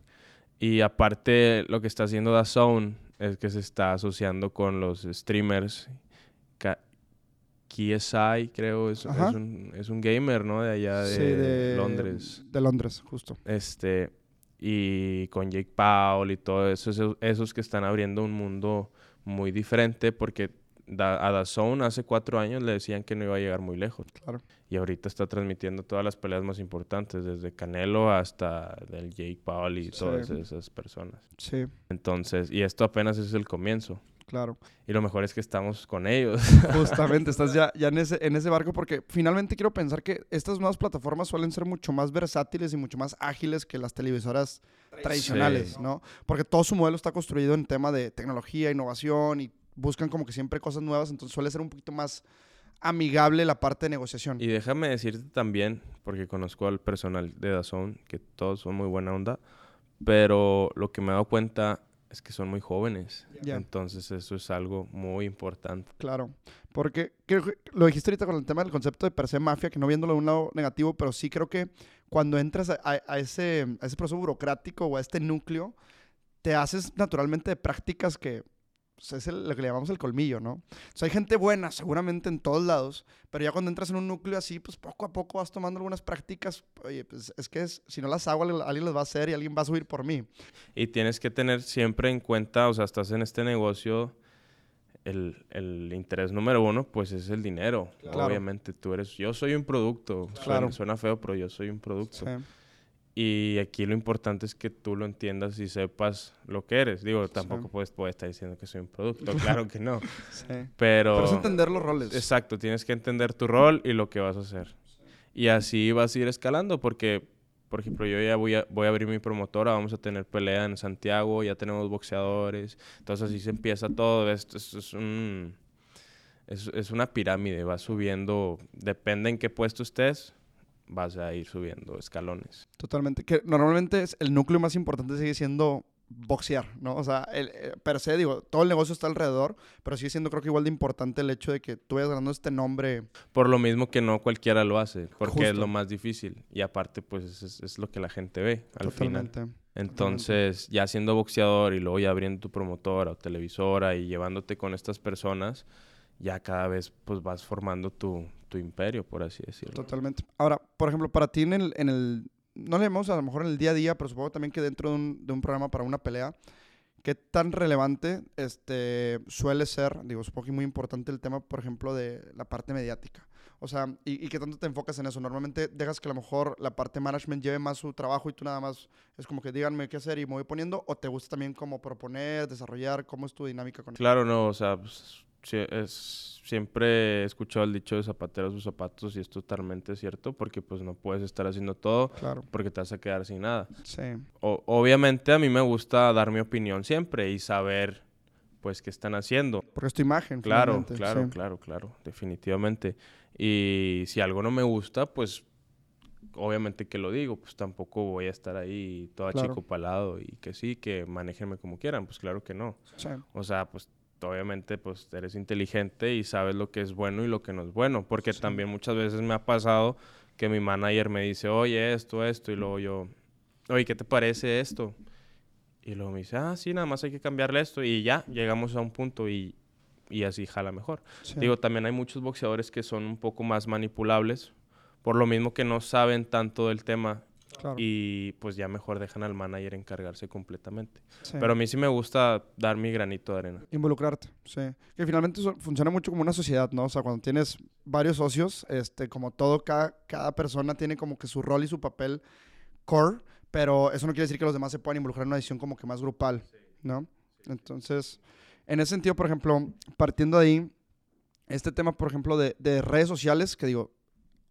Speaker 2: Y aparte, lo que está haciendo DAZN es que se está asociando con los streamers. KSI, creo, es, es un, es un gamer, ¿no? De allá de,
Speaker 1: Sí, de
Speaker 2: Londres.
Speaker 1: De Londres, justo.
Speaker 2: Este, y con Jake Paul y todo eso, esos, esos que están abriendo un mundo muy diferente porque da, a DAZN hace cuatro años le decían que no iba a llegar muy lejos.
Speaker 1: Claro.
Speaker 2: Y ahorita está transmitiendo todas las peleas más importantes, desde Canelo hasta del Jake Paul y
Speaker 1: Sí.
Speaker 2: todas esas personas.
Speaker 1: Sí,
Speaker 2: Entonces, y esto apenas es el comienzo.
Speaker 1: Claro.
Speaker 2: Y lo mejor es que estamos con ellos.
Speaker 1: Justamente, estás ya, ya en, ese, en ese barco porque finalmente quiero pensar que estas nuevas plataformas suelen ser mucho más versátiles y mucho más ágiles que las televisoras tradicionales,
Speaker 2: Sí.
Speaker 1: ¿no? Porque todo su modelo está construido en tema de tecnología, innovación y buscan como que siempre cosas nuevas, entonces suele ser un poquito más amigable la parte de negociación.
Speaker 2: Y déjame decirte también, porque conozco al personal de Dazón, que todos son muy buena onda, pero lo que me he dado cuenta es que son muy jóvenes. Entonces eso es algo muy importante.
Speaker 1: Claro, porque creo que lo dijiste ahorita con el tema del concepto de per se mafia, que no viéndolo de un lado negativo, pero sí creo que cuando entras a, a- a ese, a ese proceso burocrático o a este núcleo, te haces naturalmente de prácticas que es el- lo que le llamamos el colmillo, ¿no? O sea, hay gente buena seguramente en todos lados, pero ya cuando entras en un núcleo así, pues poco a poco vas tomando algunas prácticas. Oye, pues es que es- si no las hago, alguien las va a hacer y alguien va a subir por mí.
Speaker 2: Y tienes que tener siempre en cuenta, o sea, estás en este negocio, el, el interés número uno, pues es el dinero.
Speaker 1: Claro.
Speaker 2: Obviamente, tú eres, yo soy un producto. Suena-
Speaker 1: Claro.
Speaker 2: Suena, feo, pero yo soy un producto.
Speaker 1: Sí,
Speaker 2: Y aquí lo importante es que tú lo entiendas y sepas lo que eres. Digo, tampoco
Speaker 1: Sí.
Speaker 2: puedes, puedes estar diciendo que soy un producto, <laughs> claro que no.
Speaker 1: sí.
Speaker 2: Pero,
Speaker 1: Pero es entender los roles.
Speaker 2: exacto, tienes que entender tu rol y lo que vas a hacer. Y así vas a ir escalando porque, por ejemplo, yo ya voy a, voy a abrir mi promotora, vamos a tener pelea en Santiago, ya tenemos boxeadores. Entonces así se empieza todo. Esto es, es un... Es, es una pirámide, va subiendo, depende en qué puesto estés, vas a ir subiendo escalones.
Speaker 1: Totalmente. Que normalmente es el núcleo más importante sigue siendo boxear, ¿no? O sea, el, eh, per se, digo, todo el negocio está alrededor, pero sigue siendo creo que igual de importante el hecho de que tú vayas ganando este nombre.
Speaker 2: Por lo mismo que no cualquiera lo hace, porque es lo más difícil. Y aparte, pues es, lo que la gente ve al final.
Speaker 1: Totalmente.
Speaker 2: Entonces, ya siendo boxeador y luego ya abriendo tu promotora o televisora y llevándote con estas personas, ya cada vez pues vas formando tu, tu imperio, por así decirlo.
Speaker 1: Totalmente. Ahora, por ejemplo, para ti en el, en el, no le llamamos a lo mejor en el día a día, pero supongo también que dentro de un, de un programa para una pelea, ¿qué tan relevante este, suele ser, digo, supongo que muy importante el tema, por ejemplo, de la parte mediática? O sea, ¿y, y qué tanto te enfocas en eso? Normalmente dejas que a lo mejor la parte management lleve más su trabajo y tú nada más es como que díganme qué hacer y me voy poniendo, o te gusta también como proponer, desarrollar, cómo es tu dinámica con eso?
Speaker 2: Claro, no, o sea, pues, sí, es, siempre he escuchado el dicho de zapatero a sus zapatos y es totalmente cierto porque pues no puedes estar haciendo todo
Speaker 1: Claro,
Speaker 2: porque te vas a quedar sin nada.
Speaker 1: sí,
Speaker 2: O- obviamente a mí me gusta dar mi opinión siempre y saber pues qué están haciendo.
Speaker 1: porque es tu imagen.
Speaker 2: Claro, claro,
Speaker 1: sí.
Speaker 2: claro, claro, definitivamente. Y si algo no me gusta, pues obviamente que lo digo, pues tampoco voy a estar ahí
Speaker 1: Claro.
Speaker 2: chico palado y que sí, que manéjenme como quieran, pues claro que no.
Speaker 1: Sí,
Speaker 2: O sea, pues obviamente pues eres inteligente y sabes lo que es bueno y lo que no es bueno, porque
Speaker 1: Sí.
Speaker 2: también muchas veces me ha pasado que mi manager me dice, oye, esto, esto, y luego yo, oye, ¿qué te parece esto? Y luego me dice, ah, sí, nada más hay que cambiarle esto y ya, llegamos a un punto y, y así jala mejor.
Speaker 1: sí.
Speaker 2: Digo, también hay muchos boxeadores que son un poco más manipulables, por lo mismo que no saben tanto del tema
Speaker 1: claro,
Speaker 2: y pues ya mejor dejan al manager encargarse completamente.
Speaker 1: sí.
Speaker 2: Pero a mí sí me gusta dar mi granito de arena.
Speaker 1: Involucrarte, sí. Que finalmente funciona mucho como una sociedad, ¿no? O sea, cuando tienes varios socios, este, como todo, cada, cada persona tiene como que su rol y su papel core, pero eso no quiere decir que los demás se puedan involucrar en una decisión como que más grupal, ¿no? Entonces, en ese sentido, por ejemplo, partiendo de ahí, este tema, por ejemplo, de, de redes sociales, que digo,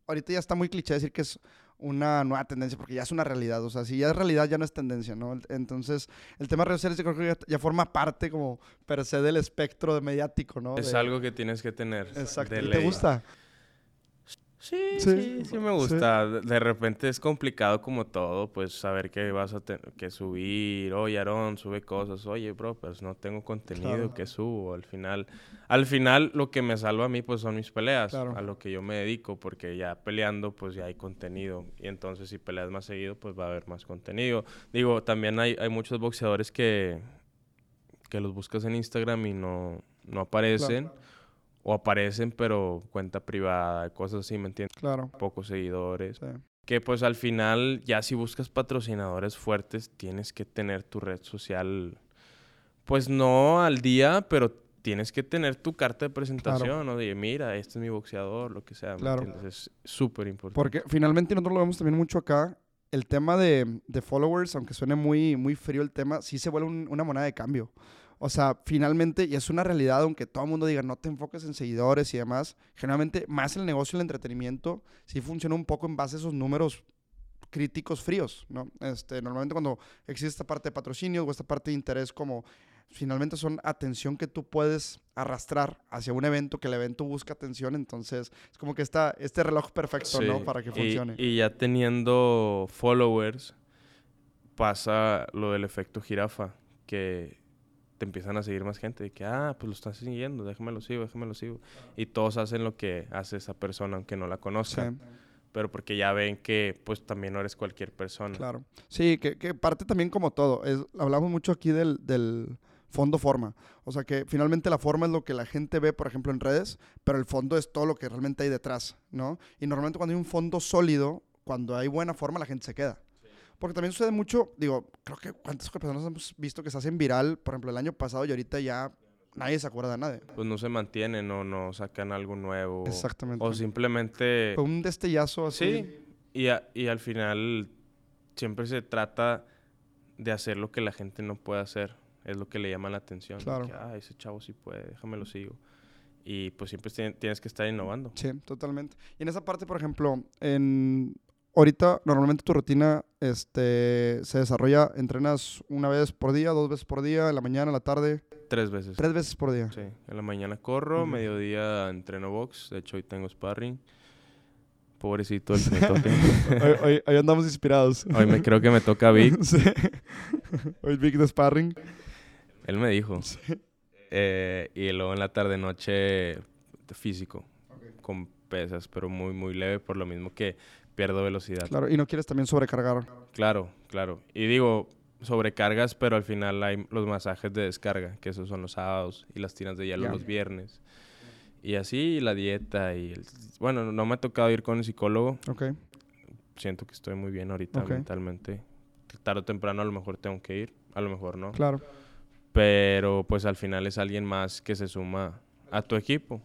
Speaker 1: ahorita ya está muy cliché decir que es una nueva tendencia, porque ya es una realidad, o sea, si ya es realidad, ya no es tendencia, ¿no? Entonces, el tema de redes sociales yo creo que ya, ya forma parte como per se del espectro de mediático, ¿no?
Speaker 2: Es
Speaker 1: De-
Speaker 2: algo que tienes que tener.
Speaker 1: Exacto.
Speaker 2: de
Speaker 1: ¿Y ¿Te gusta?
Speaker 2: Sí,
Speaker 1: Sí,
Speaker 2: sí, sí, me gusta. De- De repente es complicado como todo, pues saber que vas a tener que subir. Oye, Aaron, sube cosas. Oye, bro, pues no tengo contenido
Speaker 1: Claro.
Speaker 2: que subo. Al final, al final lo que me salva a mí pues son mis peleas,
Speaker 1: Claro.
Speaker 2: a lo que yo me dedico, porque ya peleando pues ya hay contenido. Y entonces si peleas más seguido pues va a haber más contenido. Digo, también hay, hay muchos boxeadores que, que los buscas en Instagram y no, no aparecen. O aparecen, pero cuenta privada, cosas así, ¿me entiendes?
Speaker 1: Claro.
Speaker 2: Pocos seguidores.
Speaker 1: Sí.
Speaker 2: Que pues al final, ya si buscas patrocinadores fuertes, tienes que tener tu red social, pues no al día, pero tienes que tener tu carta de presentación, o de mira, este es mi boxeador, lo que sea. ¿me
Speaker 1: Claro.
Speaker 2: entiendes? Es súper importante.
Speaker 1: Porque finalmente nosotros lo vemos también mucho acá. El tema de, de followers, aunque suene muy, muy frío el tema, sí se vuelve un- una moneda de cambio. O sea, finalmente, y es una realidad, aunque todo el mundo diga no te enfoques en seguidores y demás, generalmente más el negocio y el entretenimiento sí funciona un poco en base a esos números críticos fríos, ¿no? Este, normalmente cuando existe esta parte de patrocinio o esta parte de interés como finalmente son atención que tú puedes arrastrar hacia un evento, que el evento busca atención, entonces es como que está este reloj perfecto, ¿no? Para que
Speaker 2: y-
Speaker 1: funcione.
Speaker 2: Y, ya teniendo followers, pasa lo del efecto jirafa, que te empiezan a seguir más gente, de que, ah, pues lo estás siguiendo, déjame lo sigo, déjame lo sigo. Y todos hacen lo que hace esa persona, aunque no la
Speaker 1: Sí,
Speaker 2: conozcan, pero porque ya ven que, pues, también no eres cualquier persona.
Speaker 1: claro. Sí, que, que parte también como todo. Es, hablamos mucho aquí del, del fondo-forma. O sea que finalmente la forma es lo que la gente ve, por ejemplo, en redes, pero el fondo es todo lo que realmente hay detrás, ¿no? Y normalmente cuando hay un fondo sólido, cuando hay buena forma, la gente se queda. Porque también sucede mucho, digo, creo que cuántas personas hemos visto que se hacen viral, por ejemplo, el año pasado y ahorita ya nadie se acuerda de nadie.
Speaker 2: Pues no se mantienen o no sacan algo nuevo.
Speaker 1: Exactamente.
Speaker 2: O simplemente...
Speaker 1: Fue un destellazo así.
Speaker 2: Sí, y, a- y al final siempre se trata de hacer lo que la gente no puede hacer. Es lo que le llama la atención.
Speaker 1: Claro.
Speaker 2: que, ah, ese chavo sí puede, déjame lo sigo. Y pues siempre tien- tienes que estar innovando.
Speaker 1: Sí, totalmente. Y en esa parte, por ejemplo, en ahorita normalmente tu rutina este, se desarrolla, entrenas una vez por día, dos veces por día, en la mañana, en la tarde,
Speaker 2: Tres veces.
Speaker 1: tres veces por día.
Speaker 2: Sí, en la mañana corro,
Speaker 1: Ujú.
Speaker 2: mediodía entreno box. De hecho, hoy tengo sparring. Pobrecito el metote. <laughs>
Speaker 1: hoy, hoy- hoy andamos inspirados.
Speaker 2: Hoy me creo que me toca Vic. <laughs>
Speaker 1: Sí. Hoy Vic de sparring.
Speaker 2: Él me dijo. Eh, y luego en la tarde noche físico. Con pesas, pero muy, muy leve por lo mismo que pierdo velocidad.
Speaker 1: Claro, y no quieres también sobrecargar.
Speaker 2: Claro, claro. Y digo, sobrecargas, pero al final hay los masajes de descarga, que esos son los sábados, y las tiras de hielo los viernes. Y así la dieta y el... Bueno, no me ha tocado ir con el psicólogo.
Speaker 1: Ok,
Speaker 2: Siento que estoy muy bien ahorita mentalmente. Tarde o temprano a lo mejor tengo que ir, a lo mejor no.
Speaker 1: claro.
Speaker 2: Pero pues al final es alguien más que se suma a tu equipo.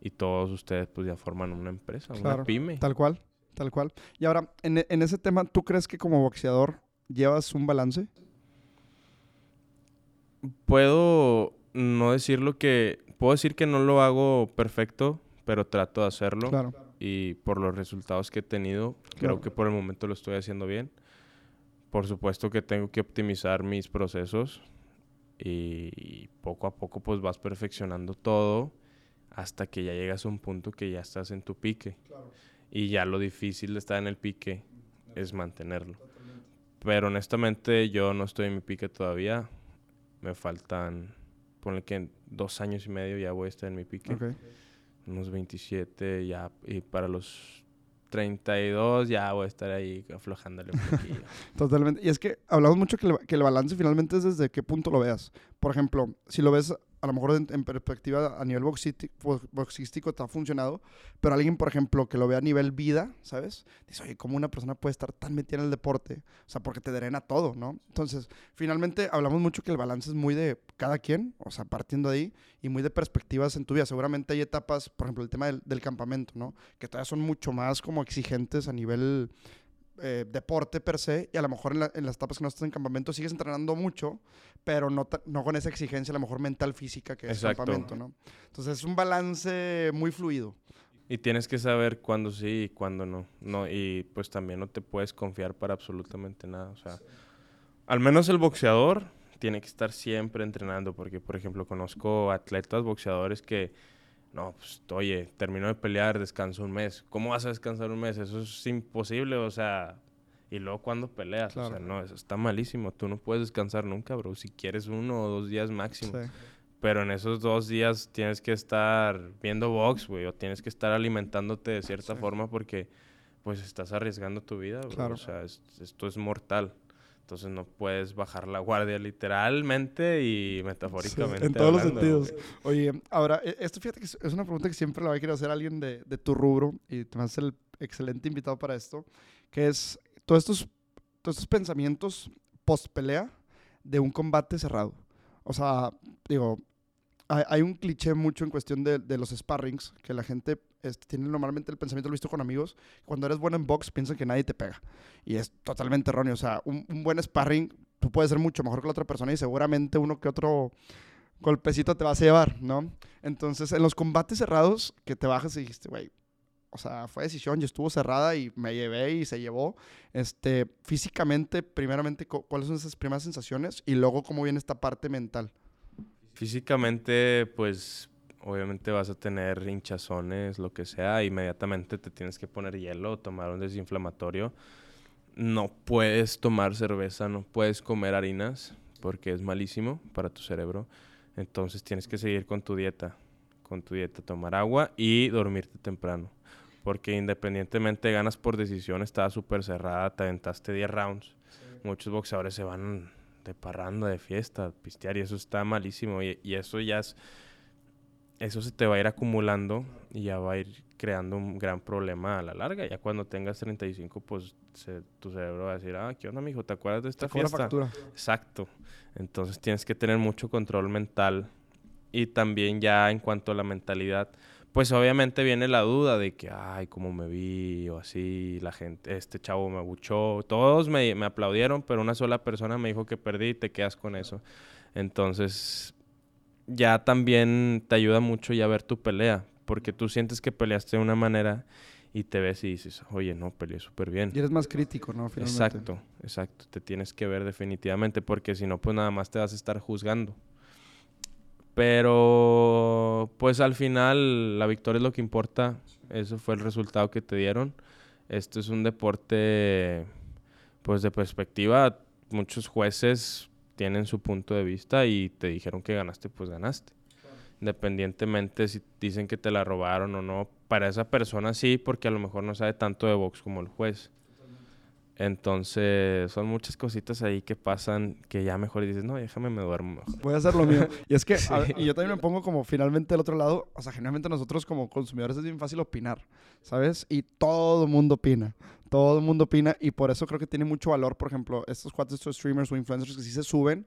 Speaker 2: Y todos ustedes pues ya forman una empresa,
Speaker 1: Claro.
Speaker 2: una pyme.
Speaker 1: Tal cual, tal cual. Y ahora, en, en ese tema, ¿tú crees que como boxeador llevas un balance?
Speaker 2: Puedo no decir lo que... Puedo decir que no lo hago perfecto, pero trato de hacerlo.
Speaker 1: Claro.
Speaker 2: Y por los resultados que he tenido, creo
Speaker 1: Claro.
Speaker 2: que por el momento lo estoy haciendo bien. Por supuesto que tengo que optimizar mis procesos y poco a poco pues vas perfeccionando todo hasta que ya llegas a un punto que ya estás en tu pique. Y ya lo difícil de estar en el pique es mantenerlo. Pero honestamente yo no estoy en mi pique todavía. Me faltan, ponle que en dos años y medio ya voy a estar en mi pique unos 27 ya y para los 32 ya voy a estar ahí aflojándole un poquillo. <laughs>
Speaker 1: Totalmente. Y es que hablamos mucho que que el balance finalmente es desde qué punto lo veas. Por ejemplo, si lo ves a lo mejor en, en perspectiva a nivel boxíti- bo- boxístico te ha funcionado, pero alguien, por ejemplo, que lo vea a nivel vida, ¿sabes? Dice, oye, ¿cómo una persona puede estar tan metida en el deporte? O sea, porque te drena todo, ¿no? Entonces, finalmente hablamos mucho que el balance es muy de cada quien, o sea, partiendo de ahí, y muy de perspectivas en tu vida. Seguramente hay etapas, por ejemplo, el tema del, del campamento, ¿no? Que todavía son mucho más como exigentes a nivel eh, deporte per se, y a lo mejor en, la- en las etapas que no estás en campamento sigues entrenando mucho, pero no, no con esa exigencia, a lo mejor mental, física que es
Speaker 2: Exacto.
Speaker 1: campamento, ¿no? Entonces es un balance muy fluido.
Speaker 2: y tienes que saber cuándo sí y cuándo no. no. Y pues también no te puedes confiar para absolutamente nada. O sea, al menos el boxeador tiene que estar siempre entrenando. Porque, por ejemplo, conozco atletas boxeadores que, no, pues, oye, termino de pelear, descanso un mes. ¿Cómo vas a descansar un mes? Eso es imposible, o sea... Y luego cuando peleas, o sea, no, eso está malísimo. Tú no puedes descansar nunca, bro. Si quieres uno o dos días máximo.
Speaker 1: Sí.
Speaker 2: Pero en esos dos días tienes que estar viendo box, güey, o tienes que estar alimentándote de cierta
Speaker 1: Sí.
Speaker 2: forma porque pues estás arriesgando tu vida, güey.
Speaker 1: Claro.
Speaker 2: O sea, es- esto es mortal. Entonces no puedes bajar la guardia literalmente y metafóricamente.
Speaker 1: en todos los
Speaker 2: hablando,
Speaker 1: sentidos.
Speaker 2: güey.
Speaker 1: Oye, ahora, e- esto fíjate que es una pregunta que siempre la va a querer hacer alguien de, de tu rubro y te vas a ser el excelente invitado para esto, que es todos estos, todos estos pensamientos post pelea de un combate cerrado. O sea, digo, hay, un cliché mucho en cuestión de, de los sparrings, que la gente este, tiene normalmente el pensamiento, lo visto con amigos, cuando eres bueno en box piensan que nadie te pega. Y es totalmente erróneo. O sea, un, un buen sparring, tú puedes ser mucho mejor que la otra persona y seguramente uno que otro golpecito te vas a llevar, ¿no? Entonces, en los combates cerrados, que te bajas y dijiste, güey, o sea, fue decisión y estuvo cerrada y me llevé y se llevó. Este, físicamente, primeramente, ¿cuáles son esas primeras sensaciones? Y luego, ¿cómo viene esta parte mental?
Speaker 2: Físicamente, pues, obviamente vas a tener hinchazones, lo que sea. Inmediatamente te tienes que poner hielo, tomar un desinflamatorio. No puedes tomar cerveza, no puedes comer harinas, porque es malísimo para tu cerebro. Entonces tienes que seguir con tu dieta, con tu dieta, tomar agua y dormirte temprano porque independientemente ganas por decisión, estaba súper cerrada, te aventaste 10 rounds. Muchos boxeadores se van de parranda, de fiesta, pistear, y eso está malísimo. Y, eso ya es. Eso se te va a ir acumulando y ya va a ir creando un gran problema a la larga. Ya cuando tengas 35, pues tu cerebro va a decir, ah, ¿qué onda, mijo? ¿Te acuerdas de esta fiesta? Factura. Exacto. Entonces tienes que tener mucho control mental y también ya en cuanto a la mentalidad, pues obviamente viene la duda de que, ay, cómo me vi o así, la gente, este chavo me abuchó, todos me, me aplaudieron, pero una sola persona me dijo que perdí y te quedas con eso. Entonces, ya también te ayuda mucho ya ver tu pelea, porque tú sientes que peleaste de una manera y te ves y dices, oye, no, peleé súper bien.
Speaker 1: Y eres más crítico, ¿no?
Speaker 2: Finalmente. Exacto, exacto. Te tienes que ver definitivamente, porque si no, pues nada más te vas a estar juzgando. Pero pues al final la victoria es lo que importa. Eso fue el resultado que te dieron. Esto es un deporte pues de perspectiva. Muchos jueces tienen su punto de vista y te dijeron que ganaste, pues ganaste. Independientemente si dicen que te la robaron o no, para esa persona sí, porque a lo mejor no sabe tanto de box como el juez. Entonces, son muchas cositas ahí que pasan que ya mejor dices, no, déjame me duermo mejor.
Speaker 1: Voy a hacer lo mío. <laughs> Y es que, y yo también me pongo como finalmente del otro lado, o sea, generalmente nosotros como consumidores es bien fácil opinar, ¿sabes? Y todo el mundo opina. Todo el mundo opina y por eso creo que tiene mucho valor, por ejemplo, estos cuatro estos streamers o influencers que sí se suben.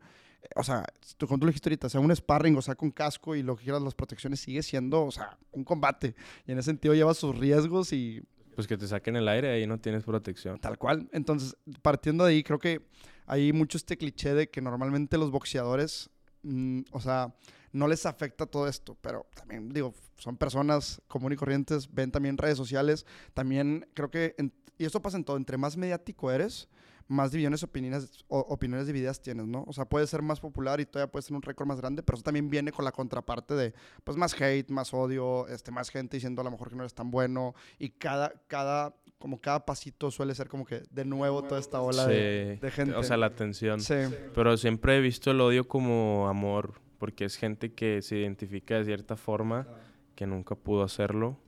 Speaker 1: O sea, tú, como tú lo dijiste ahorita, sea un sparring, o sea, con casco y lo que quieras, las protecciones, sigue siendo, o sea, un combate. Y en ese sentido lleva sus riesgos y
Speaker 2: pues que te saquen el aire, ahí no tienes protección.
Speaker 1: Tal cual. Entonces, partiendo de ahí, creo que hay mucho este cliché de que normalmente los boxeadores, mm, o sea, no les afecta todo esto, pero también digo, son personas comunes y corrientes, ven también redes sociales, también creo que, y esto pasa en todo, entre más mediático eres, más divisiones, opiniones, opiniones divididas tienes, ¿no? O sea, puede ser más popular y todavía puede ser un récord más grande, pero eso también viene con la contraparte de, pues, más hate, más odio, este, más gente diciendo a lo mejor que no eres tan bueno y cada, cada, como cada pasito suele ser como que de nuevo toda esta ola de, gente.
Speaker 2: O sea, la tensión. Sí. Pero siempre he visto el odio como amor, porque es gente que se identifica de cierta forma que nunca pudo hacerlo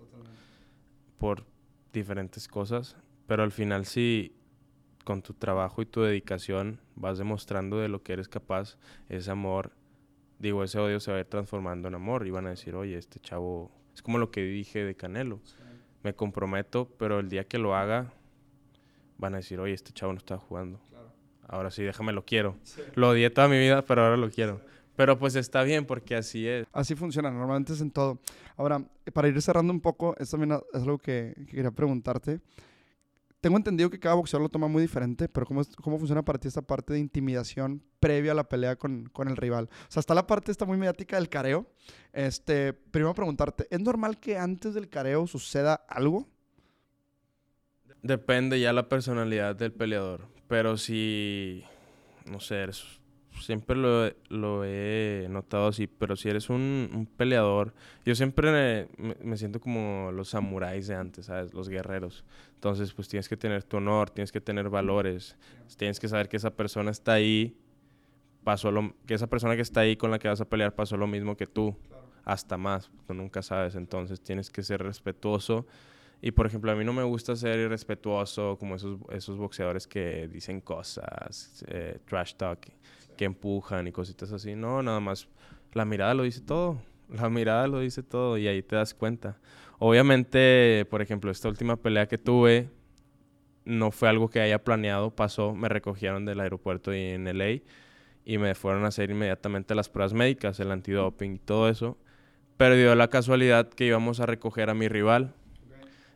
Speaker 2: por diferentes cosas, pero al final sí con tu trabajo y tu dedicación vas demostrando de lo que eres capaz, ese amor, digo, ese odio se va a ir transformando en amor y van a decir, oye, este chavo, es como lo que dije de Canelo, me comprometo, pero el día que lo haga, van a decir, oye, este chavo no está jugando. Ahora sí, déjame, lo quiero. Lo odié toda mi vida, pero ahora lo quiero. Pero pues está bien porque así es.
Speaker 1: Así funciona, normalmente es en todo. Ahora, para ir cerrando un poco, esto también es algo que quería preguntarte tengo entendido que cada boxeador lo toma muy diferente, pero ¿cómo, cómo funciona para ti esta parte de intimidación previa a la pelea con, con, el rival? O sea, está la parte esta muy mediática del careo. Este, primero preguntarte, ¿es normal que antes del careo suceda algo?
Speaker 2: Depende ya la personalidad del peleador, pero si, no sé, eres siempre lo, he notado así, pero si eres un, peleador, yo siempre me, siento como los samuráis de antes, ¿sabes? Los guerreros. Entonces, pues tienes que tener tu honor, tienes que tener valores, tienes que saber que esa persona está ahí, pasó lo, que esa persona que está ahí con la que vas a pelear pasó lo mismo que tú, hasta más, tú nunca sabes, entonces tienes que ser respetuoso. Y por ejemplo, a mí no me gusta ser irrespetuoso como esos, esos boxeadores que dicen cosas, eh, trash talk que empujan y cositas así. No, nada más la mirada lo dice todo. <laughs> La mirada lo dice todo y ahí te das cuenta. Obviamente, por ejemplo, esta última pelea que tuve no fue algo que haya planeado, pasó, me recogieron del aeropuerto y en LA y me fueron a hacer inmediatamente las pruebas médicas, el antidoping y todo eso. Pero dio la casualidad que íbamos a recoger a mi rival.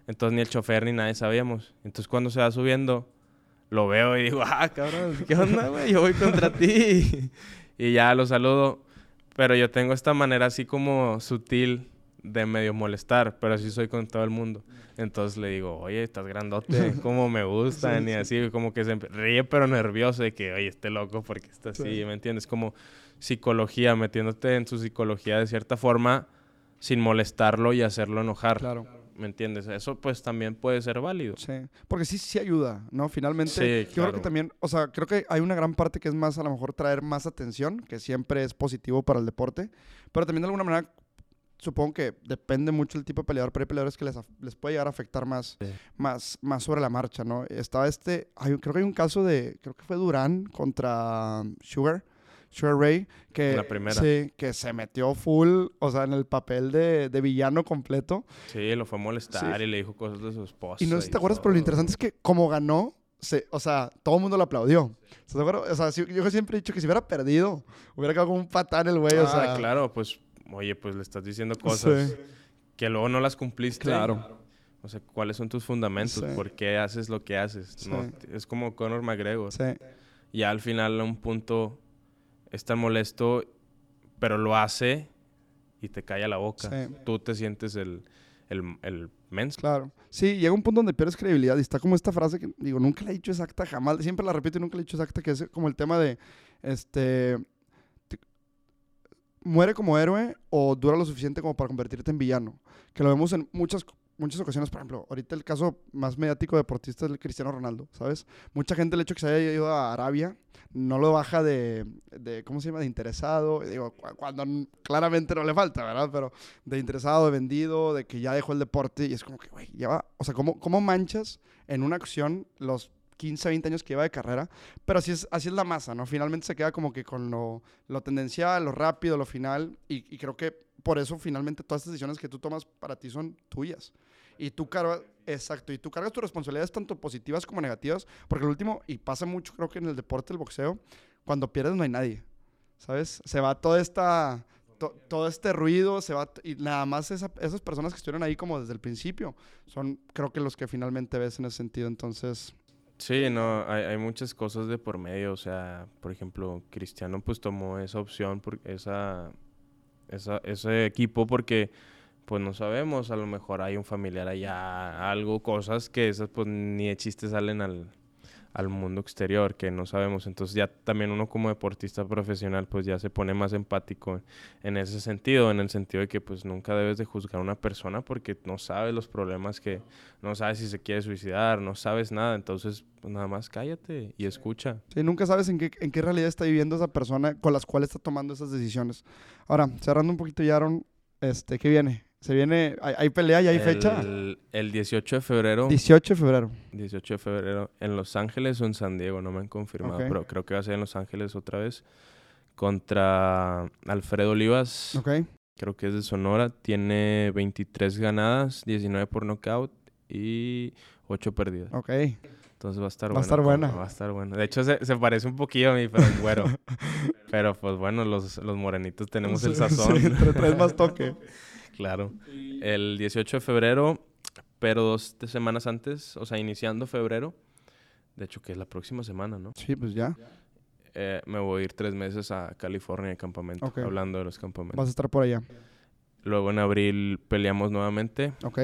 Speaker 2: Entonces ni el chofer ni nadie sabíamos. Entonces cuando se va subiendo, lo veo y digo, ah, cabrón, ¿qué onda, güey? Yo voy contra ti. <laughs> y ya lo saludo. Pero yo tengo esta manera así como sutil de medio molestar, pero así soy con todo el mundo. Entonces le digo, oye, estás grandote, <laughs> como me gustan, y así, como que se ríe, pero nervioso de que, oye, esté loco porque está así, ¿me entiendes? Como psicología, metiéndote en su psicología de cierta forma, sin molestarlo y hacerlo enojar.
Speaker 1: Claro.
Speaker 2: ¿Me entiendes? Eso pues también puede ser válido.
Speaker 1: Sí, porque sí, sí ayuda, ¿no? Finalmente,
Speaker 2: Sí,
Speaker 1: yo creo que también, o sea, creo que hay una gran parte que es más a lo mejor traer más atención, que siempre es positivo para el deporte, pero también de alguna manera supongo que depende mucho el tipo de peleador, pero hay peleadores que les, les puede llegar a afectar más,
Speaker 2: Sí.
Speaker 1: más, más sobre la marcha, ¿no? Estaba este, hay, creo que hay un caso de, creo que fue Durán contra Sugar, Sugar Ray, que, sí, que se metió full, o sea, en el papel de, de villano completo.
Speaker 2: Sí, lo fue a molestar
Speaker 1: Sí.
Speaker 2: y le dijo cosas de su esposa.
Speaker 1: Y no sé si te acuerdas, pero lo interesante es que como ganó, se, o sea, todo el mundo lo aplaudió. ¿Estás de acuerdo? O sea, si- yo siempre he dicho que si hubiera perdido, hubiera quedado como un patán el güey, o
Speaker 2: Ah,
Speaker 1: sea.
Speaker 2: claro, pues, oye, pues le estás diciendo cosas
Speaker 1: Sí.
Speaker 2: que luego no las cumpliste.
Speaker 1: Claro.
Speaker 2: O sea, ¿cuáles son tus fundamentos?
Speaker 1: Sí.
Speaker 2: ¿Por qué haces lo que haces?
Speaker 1: Sí.
Speaker 2: No, es como Conor McGregor.
Speaker 1: Sí,
Speaker 2: Ya al final a un punto es tan molesto, pero lo hace y te calla la boca.
Speaker 1: Sí.
Speaker 2: Tú te sientes el, el, el menso.
Speaker 1: claro. Sí, llega un punto donde pierdes credibilidad y está como esta frase que, digo, nunca la he dicho exacta, jamás, siempre la repito y nunca la he dicho exacta, que es como el tema de, este, te- muere como héroe o dura lo suficiente como para convertirte en villano. Que lo vemos en muchas, muchas ocasiones, por ejemplo, ahorita el caso más mediático de deportista es el Cristiano Ronaldo, ¿sabes? Mucha gente el hecho que se haya ido a Arabia no lo baja de, de ¿cómo se llama?, de interesado, digo, cu- cuando claramente no le falta, ¿verdad? Pero de interesado, de vendido, de que ya dejó el deporte y es como que, güey, lleva, o sea, ¿cómo, ¿cómo manchas en una acción los 15, 20 años que lleva de carrera? Pero así es, así es la masa, ¿no? Finalmente se queda como que con lo, lo tendencial, lo rápido, lo final y, y creo que por eso finalmente todas estas decisiones que tú tomas para ti son tuyas. Y tú cargas, exacto, y tú cargas tus responsabilidades tanto positivas como negativas, porque el último, y pasa mucho creo que en el deporte del boxeo, cuando pierdes no hay nadie, ¿sabes? Se va toda esta, to- todo este ruido, se va, y nada más esa- esas personas que estuvieron ahí como desde el principio, son creo que los que finalmente ves en ese sentido, entonces,
Speaker 2: Sí, no, hay, hay muchas cosas de por medio. O sea, por ejemplo, Cristiano pues tomó esa opción, por, esa, esa, ese equipo porque pues no sabemos, a lo mejor hay un familiar allá, algo, cosas que esas pues ni de chiste salen al, al mundo exterior, que no sabemos. Entonces ya también uno como deportista profesional pues ya se pone más empático en ese sentido, en el sentido de que pues nunca debes de juzgar a una persona porque no sabes los problemas que, no sabes si se quiere suicidar, no sabes nada, entonces pues nada más cállate y escucha.
Speaker 1: sí, nunca sabes en qué, en qué realidad está viviendo esa persona con las cuales está tomando esas decisiones. Ahora, cerrando un poquito ya, Aaron, este, ¿qué viene? ¿Se viene? ¿Hay, hay pelea y hay fecha?
Speaker 2: El, el 18 de febrero,
Speaker 1: 18 de febrero.
Speaker 2: 18 de febrero, en Los Ángeles o en San Diego, no me han confirmado,
Speaker 1: Ok.
Speaker 2: pero creo que va a ser en Los Ángeles otra vez, contra Alfredo Olivas,
Speaker 1: ¿Ok?
Speaker 2: creo que es de Sonora, tiene 23 ganadas, 19 por nocaut y 8 perdidas.
Speaker 1: Ok.
Speaker 2: Entonces va a estar
Speaker 1: Va a
Speaker 2: buena.
Speaker 1: estar buena.
Speaker 2: Va a estar buena. De hecho, se, se parece un poquillo a mí, pero güero. <laughs> pero pues bueno, los, los morenitos tenemos el <laughs>
Speaker 1: Sí,
Speaker 2: sazón.
Speaker 1: sí, tra- traes más toque. <laughs>
Speaker 2: claro. El 18 de febrero, pero dos de semanas antes, o sea, iniciando febrero, de hecho que es la próxima semana, ¿no?
Speaker 1: Sí, pues ya.
Speaker 2: Eh, me voy a ir tres meses a California de campamento,
Speaker 1: Ok.
Speaker 2: hablando de los campamentos.
Speaker 1: Vas a estar por allá.
Speaker 2: Luego en abril peleamos nuevamente,
Speaker 1: Ok.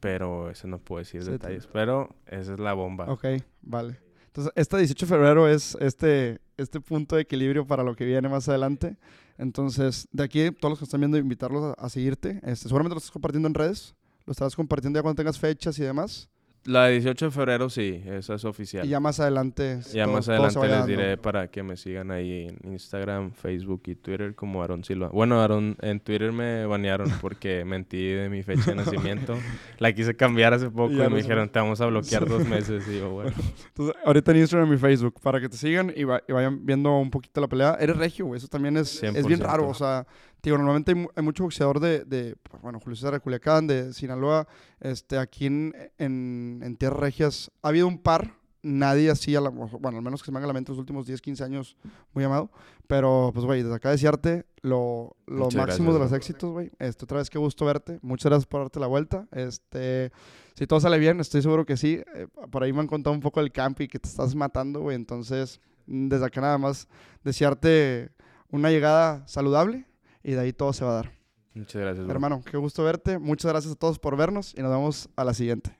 Speaker 2: pero ese no puedo decir
Speaker 1: Sí,
Speaker 2: detalles. Pero esa es la bomba.
Speaker 1: Ok, vale. Entonces, este 18 de febrero es este, este punto de equilibrio para lo que viene más adelante. Entonces, de aquí, todos los que están viendo, invitarlos a, a seguirte. Este, seguramente lo estás compartiendo en redes. Lo estarás compartiendo ya cuando tengas fechas y demás.
Speaker 2: La de 18 de febrero sí, esa es oficial.
Speaker 1: Y ya más adelante.
Speaker 2: Ya
Speaker 1: todo-
Speaker 2: más adelante les
Speaker 1: dando.
Speaker 2: diré para que me sigan ahí en Instagram, Facebook y Twitter como Aaron Silva. Bueno, Aaron, en Twitter me banearon <laughs> porque mentí de mi fecha de nacimiento. La quise cambiar hace <laughs> poco
Speaker 1: Y
Speaker 2: me dijeron, te vamos a bloquear dos meses. Y yo, bueno. <laughs>
Speaker 1: Entonces, ahorita en Instagram y Facebook, para que te sigan y, va- y vayan viendo un poquito la pelea. Eres regio, güey. Eso también es, es bien
Speaker 2: 100%.
Speaker 1: raro. O sea, digo, normalmente hay, mu- hay mucho boxeador de, de, pues, bueno, Julio César de Culiacán, de Sinaloa. Este, aquí en, en, en Tierras Regias ha habido un par nadie así, a la, bueno, al menos que se me haga la mente los últimos 10, 15 años, muy amado. Pero, pues, güey, desde acá desearte lo, lo
Speaker 2: Muchas
Speaker 1: máximo
Speaker 2: gracias,
Speaker 1: de los éxitos, güey. Este, otra vez, qué gusto verte. Muchas gracias por darte la vuelta. Este, si todo sale bien, estoy seguro que sí. Eh, por ahí me han contado un poco del camp y que te estás matando, güey. Entonces, desde acá nada más desearte una llegada saludable y de ahí todo se va a dar.
Speaker 2: Muchas gracias, bro.
Speaker 1: Hermano, qué gusto verte. Muchas gracias a todos por vernos y nos vemos a la siguiente.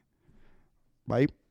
Speaker 1: Bye.